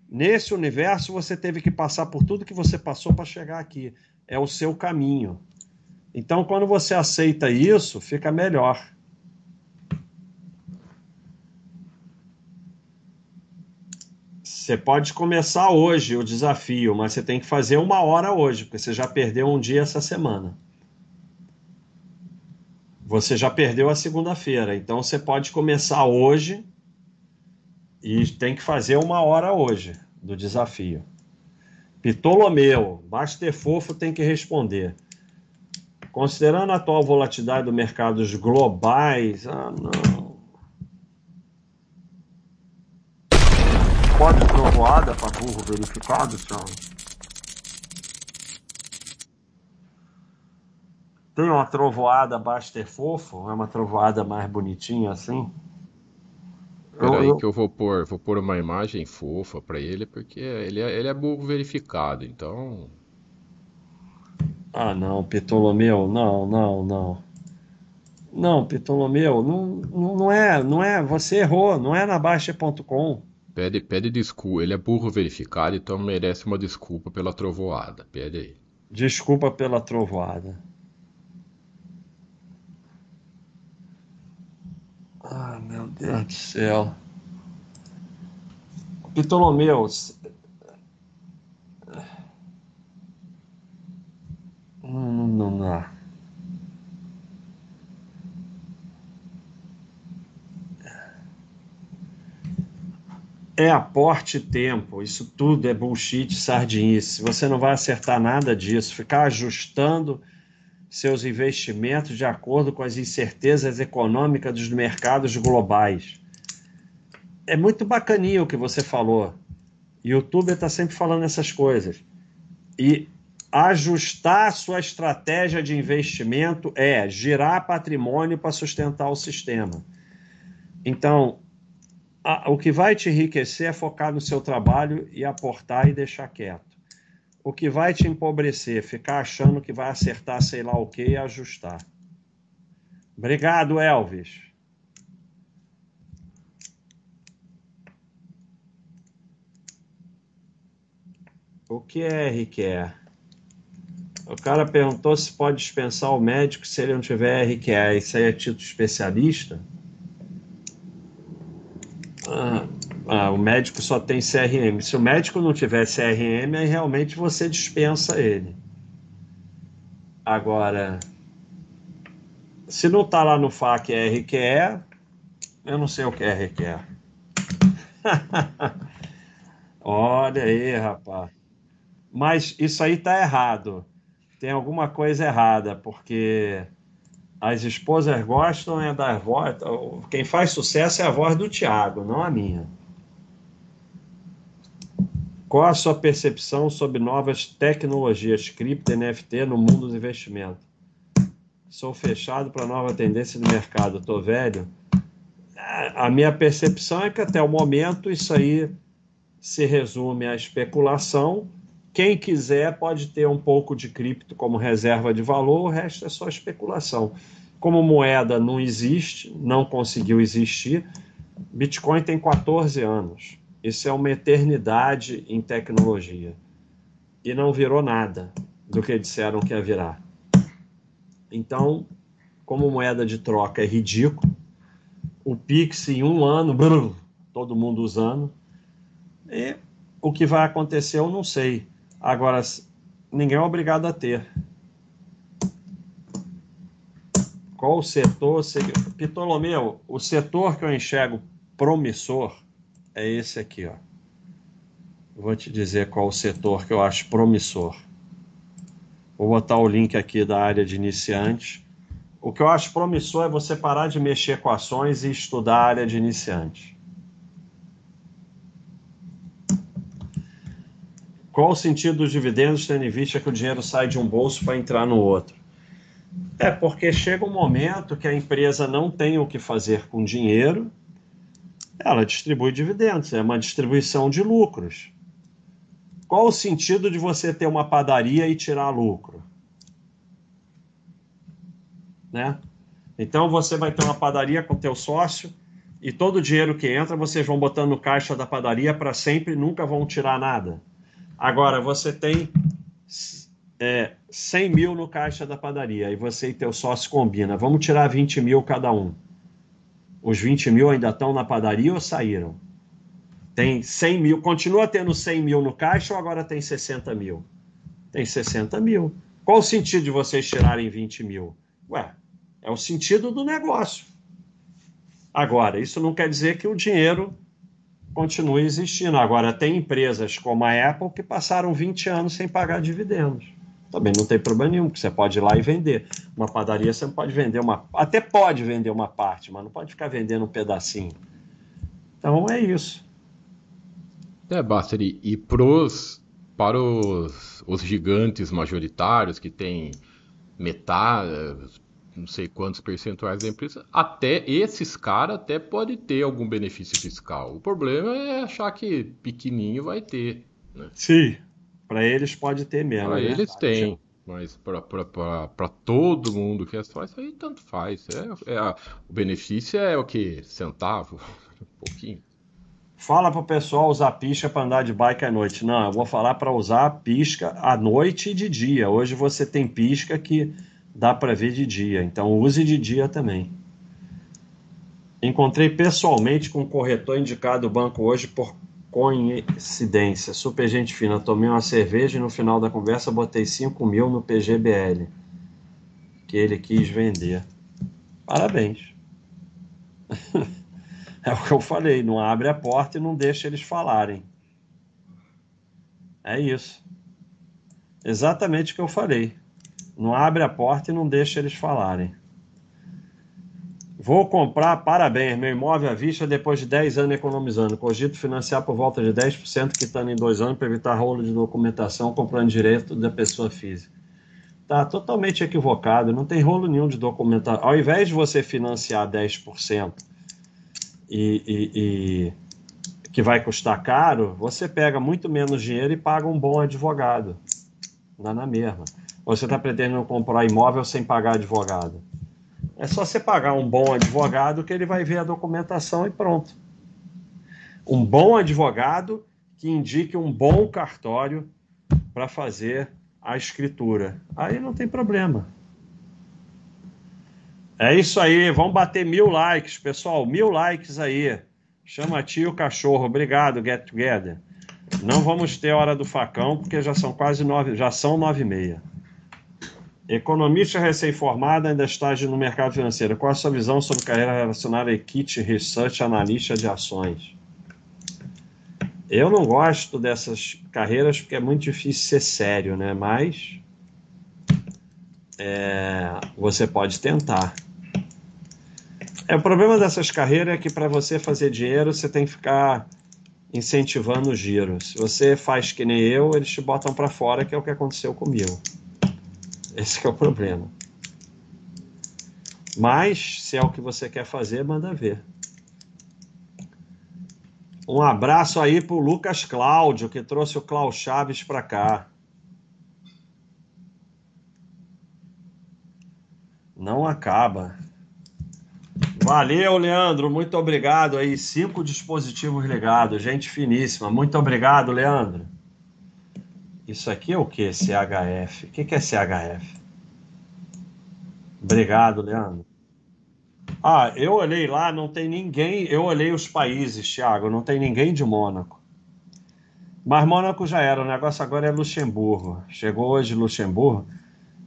Nesse universo, você teve que passar por tudo que você passou para chegar aqui. É o seu caminho. Então, quando você aceita isso, fica melhor. Você pode começar hoje o desafio, mas você tem que fazer uma hora hoje, porque você já perdeu um dia essa semana você já perdeu a segunda-feira. Então você pode começar hoje e tem que fazer uma hora hoje do desafio. Ptolomeu, Master Fofo tem que responder. Considerando a atual volatilidade do mercados globais, ah não. Pode trovoada para burro verificado, Thiago? Tem uma trovoada Baster fofo, é uma trovoada mais bonitinha assim. Peraí eu... que eu vou pôr, vou pôr uma imagem fofa para ele, porque ele é, ele é burro verificado, então. Ah não, Ptolomeu, não, não, não. Não, Ptolomeu, não, não é, não é, você errou, não é na Baixa.com. Pede, pede desculpa, ele é burro verificado, então merece uma desculpa pela trovoada. Pede aí. Desculpa pela trovoada. Ah, meu Deus do céu. Ptolomeu. Não, não, não. É aporte tempo. Isso tudo é bullshit, sardinice. Você não vai acertar nada disso. Ficar ajustando seus investimentos de acordo com as incertezas econômicas dos mercados globais. É muito bacaninho o que você falou. YouTube está sempre falando essas coisas. E ajustar sua estratégia de investimento é girar patrimônio para sustentar o sistema. Então, a, o que vai te enriquecer é focar no seu trabalho e aportar e deixar quieto o que vai te empobrecer, ficar achando que vai acertar sei lá o que e ajustar. Obrigado, Elvis. O que é RQE? O cara perguntou se pode dispensar o médico se ele não tiver RQE. Isso aí é título especialista? Ah, ah, o médico só tem CRM. Se o médico não tiver CRM, aí realmente você dispensa ele. Agora, se não está lá no FAQ RQE, eu não sei o que é RQE. Olha aí, rapaz. Mas isso aí tá errado. Tem alguma coisa errada, porque as esposas gostam é da voz. Quem faz sucesso é a voz do Tiago, não a minha. Qual a sua percepção sobre novas tecnologias, cripto, NFT no mundo dos investimentos? Sou fechado para nova tendência do mercado. Estou velho. A minha percepção é que até o momento isso aí se resume à especulação. Quem quiser pode ter um pouco de cripto como reserva de valor, o resto é só especulação. Como moeda não existe, não conseguiu existir, Bitcoin tem 14 anos. Isso é uma eternidade em tecnologia. E não virou nada do que disseram que ia virar. Então, como moeda de troca é ridículo, o Pix em um ano, todo mundo usando. E o que vai acontecer eu não sei. Agora, ninguém é obrigado a ter. Qual o setor? Ptolomeu, o setor que eu enxergo promissor é esse aqui, ó. Vou te dizer qual o setor que eu acho promissor. Vou botar o link aqui da área de iniciante. O que eu acho promissor é você parar de mexer com ações e estudar a área de iniciante. Qual o sentido dos dividendos, tendo em vista que o dinheiro sai de um bolso para entrar no outro? É porque chega um momento que a empresa não tem o que fazer com dinheiro ela distribui dividendos, é uma distribuição de lucros. Qual o sentido de você ter uma padaria e tirar lucro? Né? Então você vai ter uma padaria com teu sócio e todo o dinheiro que entra vocês vão botando no caixa da padaria para sempre, nunca vão tirar nada. Agora você tem é, 100 mil no caixa da padaria e você e teu sócio combina, vamos tirar 20 mil cada um. Os 20 mil ainda estão na padaria ou saíram? Tem 100 mil, continua tendo 100 mil no caixa ou agora tem 60 mil? Tem 60 mil. Qual o sentido de vocês tirarem 20 mil? Ué, é o sentido do negócio. Agora, isso não quer dizer que o dinheiro continue existindo. Agora, tem empresas como a Apple que passaram 20 anos sem pagar dividendos também não tem problema nenhum, porque você pode ir lá e vender. Uma padaria você não pode vender uma. Até pode vender uma parte, mas não pode ficar vendendo um pedacinho. Então é isso. É, Basteri, e pros, para os, os gigantes majoritários que têm metade, não sei quantos percentuais da empresa, até esses caras até pode ter algum benefício fiscal. O problema é achar que pequenininho vai ter. Né? Sim, para eles pode ter mesmo. Para né? eles tem. Mas para todo mundo que é só isso aí, tanto faz. É, é, o benefício é o que? Centavo? um pouquinho. Fala pro pessoal usar pisca para andar de bike à noite. Não, eu vou falar para usar pisca à noite e de dia. Hoje você tem pisca que dá para ver de dia, então use de dia também. Encontrei pessoalmente com um corretor indicado do banco hoje por Coincidência, super gente fina. Tomei uma cerveja e no final da conversa botei 5 mil no PGBL que ele quis vender. Parabéns. é o que eu falei, não abre a porta e não deixa eles falarem. É isso. Exatamente o que eu falei. Não abre a porta e não deixa eles falarem. Vou comprar, parabéns, meu imóvel à vista depois de 10 anos economizando. Cogito financiar por volta de 10%, quitando em dois anos para evitar rolo de documentação, comprando direito da pessoa física. Tá totalmente equivocado, não tem rolo nenhum de documentação. Ao invés de você financiar 10% e, e, e que vai custar caro, você pega muito menos dinheiro e paga um bom advogado. Dá na mesma. Você está pretendendo comprar imóvel sem pagar advogado. É só você pagar um bom advogado que ele vai ver a documentação e pronto. Um bom advogado que indique um bom cartório para fazer a escritura. Aí não tem problema. É isso aí, vamos bater mil likes, pessoal. Mil likes aí. Chama tio cachorro. Obrigado, Get Together. Não vamos ter hora do facão, porque já são quase nove, já são nove e meia. Economista recém-formado, ainda estágio no mercado financeiro. Qual a sua visão sobre carreira relacionada a kit research analista de ações? Eu não gosto dessas carreiras porque é muito difícil ser sério, né? Mas é, você pode tentar. É, o problema dessas carreiras é que para você fazer dinheiro você tem que ficar incentivando o giro. Se você faz que nem eu, eles te botam para fora, que é o que aconteceu comigo. Esse é o problema. Mas, se é o que você quer fazer, manda ver. Um abraço aí pro Lucas Cláudio, que trouxe o Klaus Chaves para cá. Não acaba. Valeu, Leandro. Muito obrigado aí. Cinco dispositivos ligados. Gente finíssima. Muito obrigado, Leandro. Isso aqui é o que? CHF. O que é CHF? Obrigado, Leandro. Ah, eu olhei lá, não tem ninguém. Eu olhei os países, Thiago, não tem ninguém de Mônaco. Mas Mônaco já era, o negócio agora é Luxemburgo. Chegou hoje Luxemburgo.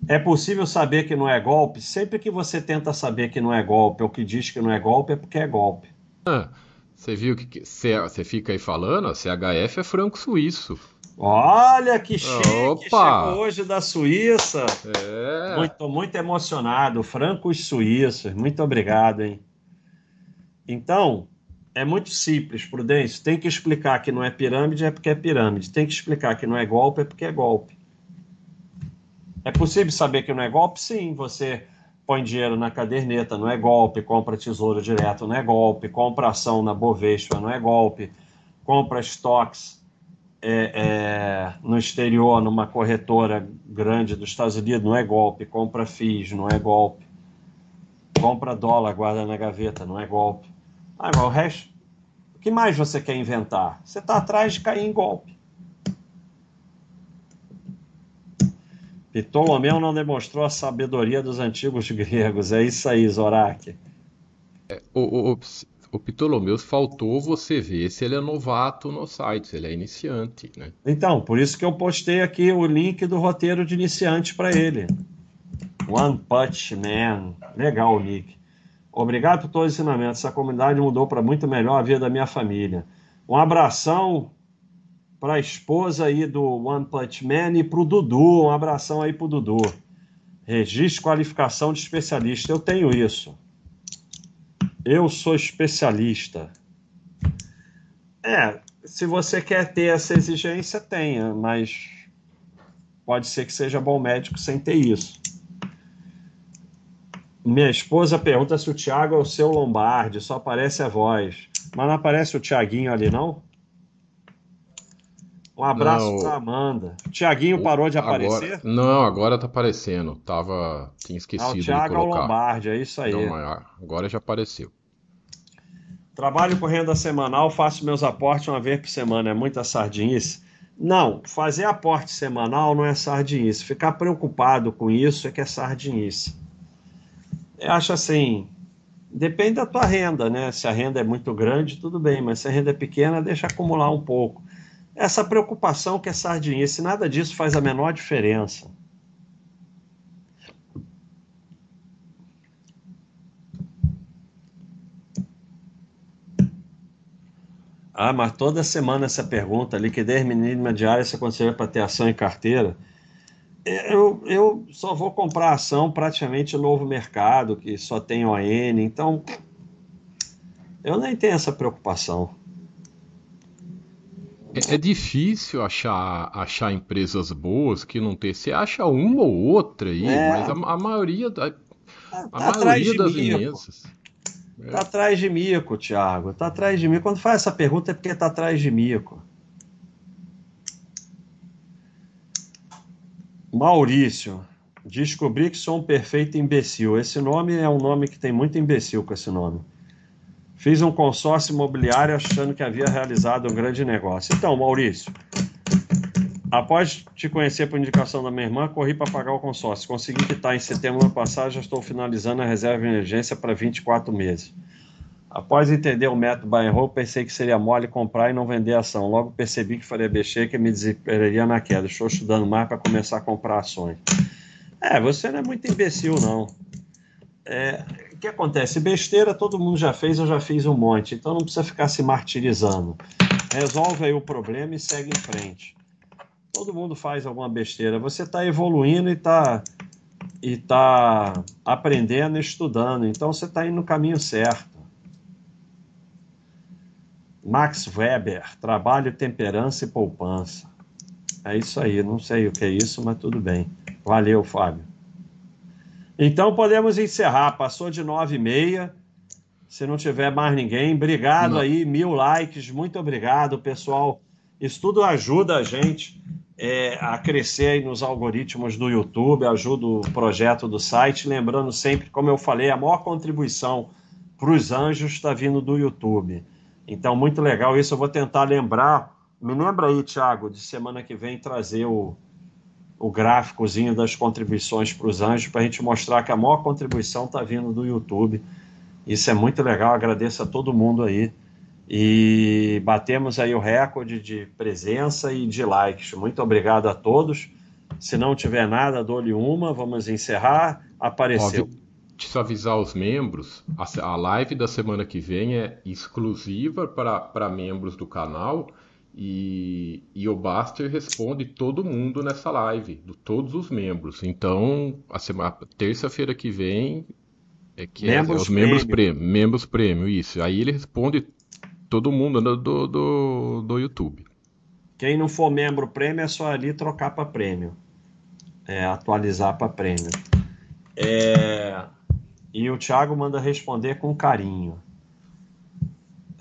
É possível saber que não é golpe? Sempre que você tenta saber que não é golpe ou que diz que não é golpe, é porque é golpe. Ah, você viu que você fica aí falando? CHF é franco suíço. Olha que chique, Opa. chegou hoje da Suíça. É. Muito, muito emocionado. Francos suíços, muito obrigado, hein? Então, é muito simples, Prudêncio. Tem que explicar que não é pirâmide, é porque é pirâmide. Tem que explicar que não é golpe, é porque é golpe. É possível saber que não é golpe? Sim, você põe dinheiro na caderneta, não é golpe, compra tesouro direto, não é golpe, compra ação na Bovespa, não é golpe, compra estoques é, é, no exterior, numa corretora grande dos Estados Unidos, não é golpe. Compra FIIs, não é golpe. Compra dólar, guarda na gaveta, não é golpe. Ah, mas o resto. O que mais você quer inventar? Você está atrás de cair em golpe. Ptolomeu não demonstrou a sabedoria dos antigos gregos. É isso aí, Zorak. É, o, o Ptolomeu faltou você ver se ele é novato no site, se ele é iniciante, né? Então, por isso que eu postei aqui o link do roteiro de iniciante para ele. One Punch Man. Legal nick. Obrigado por todos os ensinamentos. Essa comunidade mudou para muito melhor a vida da minha família. Um abração para a esposa aí do One Punch Man e para o Dudu. Um abração aí para o Dudu. Registro qualificação de especialista. Eu tenho isso. Eu sou especialista. É, se você quer ter essa exigência, tenha, mas pode ser que seja bom médico sem ter isso. Minha esposa pergunta se o Thiago é o seu Lombardi, só aparece a voz. Mas não aparece o Tiaguinho ali, não? Um abraço para Amanda. O Tiaguinho parou de aparecer? Agora, não, agora tá aparecendo. Tava, tinha esquecido ah, o Thiago de colocar. É o Lombardi, é isso aí. Não, agora já apareceu. Trabalho com renda semanal, faço meus aportes uma vez por semana. É muita sardinice? Não, fazer aporte semanal não é sardinice. Ficar preocupado com isso é que é sardinice. Eu acho assim, depende da tua renda, né? Se a renda é muito grande, tudo bem, mas se a renda é pequena, deixa acumular um pouco. Essa preocupação que é sardinice, nada disso faz a menor diferença. Ah, mas toda semana essa pergunta, liquidez mínima diária se acontecer para ter ação em carteira. Eu, eu só vou comprar ação praticamente novo mercado, que só tem ON, então eu nem tenho essa preocupação. É, é, difícil achar, achar empresas boas que não tem. Você acha uma ou outra aí, é. mas a, a maioria, a, a tá maioria das imensas. Tá atrás de mico, Thiago. Tá atrás de mico. Quando faz essa pergunta é porque tá atrás de mico. Maurício. Descobri que sou um perfeito imbecil. Esse nome é um nome que tem muito imbecil com esse nome. Fiz um consórcio imobiliário achando que havia realizado um grande negócio. Então, Maurício, após te conhecer por indicação da minha irmã, corri para pagar o consórcio. Consegui quitar em setembro ano passado, já estou finalizando a reserva de emergência para 24 meses. Após entender o método buy and hold, pensei que seria mole comprar e não vender ação. Logo percebi que faria bexer que me desesperaria na queda. Estou estudando mais para começar a comprar ações. É, você não é muito imbecil, não. É, que acontece? Besteira todo mundo já fez, eu já fiz um monte, então não precisa ficar se martirizando. resolve aí o problema e segue em frente. Todo mundo faz alguma besteira. Você está evoluindo e está e tá aprendendo e estudando. Então você está indo no caminho certo. Max Weber, trabalho, temperança e poupança. É isso aí, não sei o que é isso, mas tudo bem. Valeu, Fábio. Então podemos encerrar. Passou de nove e meia. Se não tiver mais ninguém, obrigado não. aí, mil likes, muito obrigado, pessoal. Isso tudo ajuda a gente é, a crescer aí nos algoritmos do YouTube, ajuda o projeto do site. Lembrando sempre, como eu falei, a maior contribuição para os anjos está vindo do YouTube. Então, muito legal isso. Eu vou tentar lembrar. Me lembra aí, Thiago, de semana que vem trazer o, o gráficozinho das contribuições para os anjos, para a gente mostrar que a maior contribuição está vindo do YouTube. Isso é muito legal, agradeço a todo mundo aí. E batemos aí o recorde de presença e de likes. Muito obrigado a todos. Se não tiver nada, dou-lhe uma, vamos encerrar. Apareceu. Óbvio Preciso avisar os membros, a, a live da semana que vem é exclusiva para membros do canal e, e o Baster responde todo mundo nessa live, do, todos os membros. Então, a semana terça-feira que vem é que membros é, é os membros prêmio. prêmio, membros prêmio, isso. Aí ele responde todo mundo do, do, do YouTube. Quem não for membro prêmio é só ali trocar para prêmio. É, atualizar para prêmio. É, e o Thiago manda responder com carinho.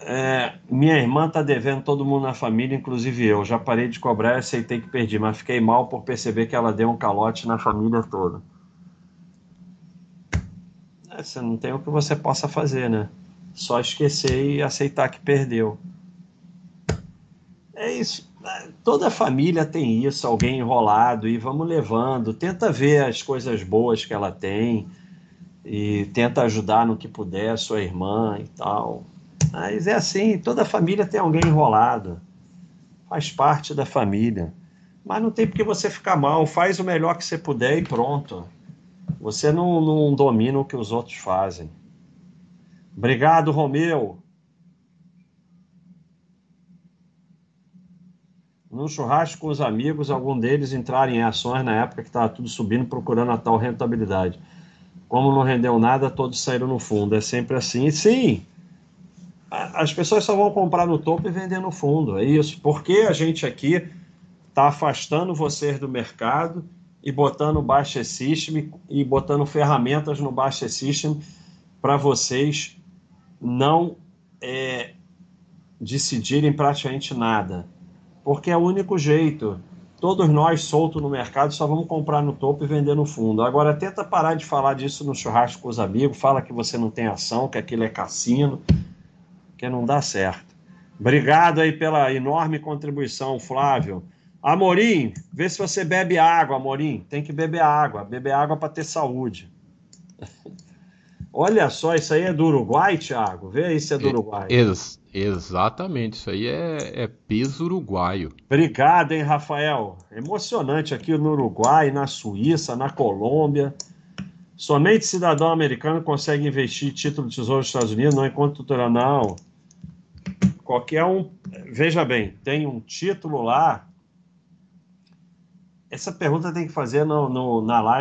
É, minha irmã tá devendo todo mundo na família, inclusive eu. Já parei de cobrar e aceitei que perdi, mas fiquei mal por perceber que ela deu um calote na família toda. É, você não tem o que você possa fazer, né? Só esquecer e aceitar que perdeu. É isso. Toda família tem isso, alguém enrolado, e vamos levando. Tenta ver as coisas boas que ela tem e tenta ajudar no que puder, sua irmã e tal. Mas é assim, toda família tem alguém enrolado. Faz parte da família. Mas não tem porque você ficar mal, faz o melhor que você puder e pronto. Você não, não domina o que os outros fazem. Obrigado, Romeu. Num churrasco com os amigos, algum deles entraram em ações na época que estava tudo subindo, procurando a tal rentabilidade. Como não rendeu nada, todos saíram no fundo. É sempre assim. E sim, as pessoas só vão comprar no topo e vender no fundo. É isso. Porque a gente aqui está afastando vocês do mercado e botando Baixa System e botando ferramentas no Baixa System para vocês não é, decidirem praticamente nada. Porque é o único jeito todos nós soltos no mercado só vamos comprar no topo e vender no fundo. Agora tenta parar de falar disso no churrasco com os amigos, fala que você não tem ação, que aquilo é cassino, que não dá certo. Obrigado aí pela enorme contribuição, Flávio. Amorim, vê se você bebe água, Amorim. Tem que beber água, beber água para ter saúde. Olha só, isso aí é do Uruguai, Thiago? Vê aí se é do Uruguai. Ex exatamente, isso aí é, é peso uruguaio. Obrigado, hein, Rafael? Emocionante aqui no Uruguai, na Suíça, na Colômbia. Somente cidadão americano consegue investir título de tesouro dos Estados Unidos, não enquanto tutorial, não. Qualquer um. Veja bem, tem um título lá. Essa pergunta tem que fazer no, no na live.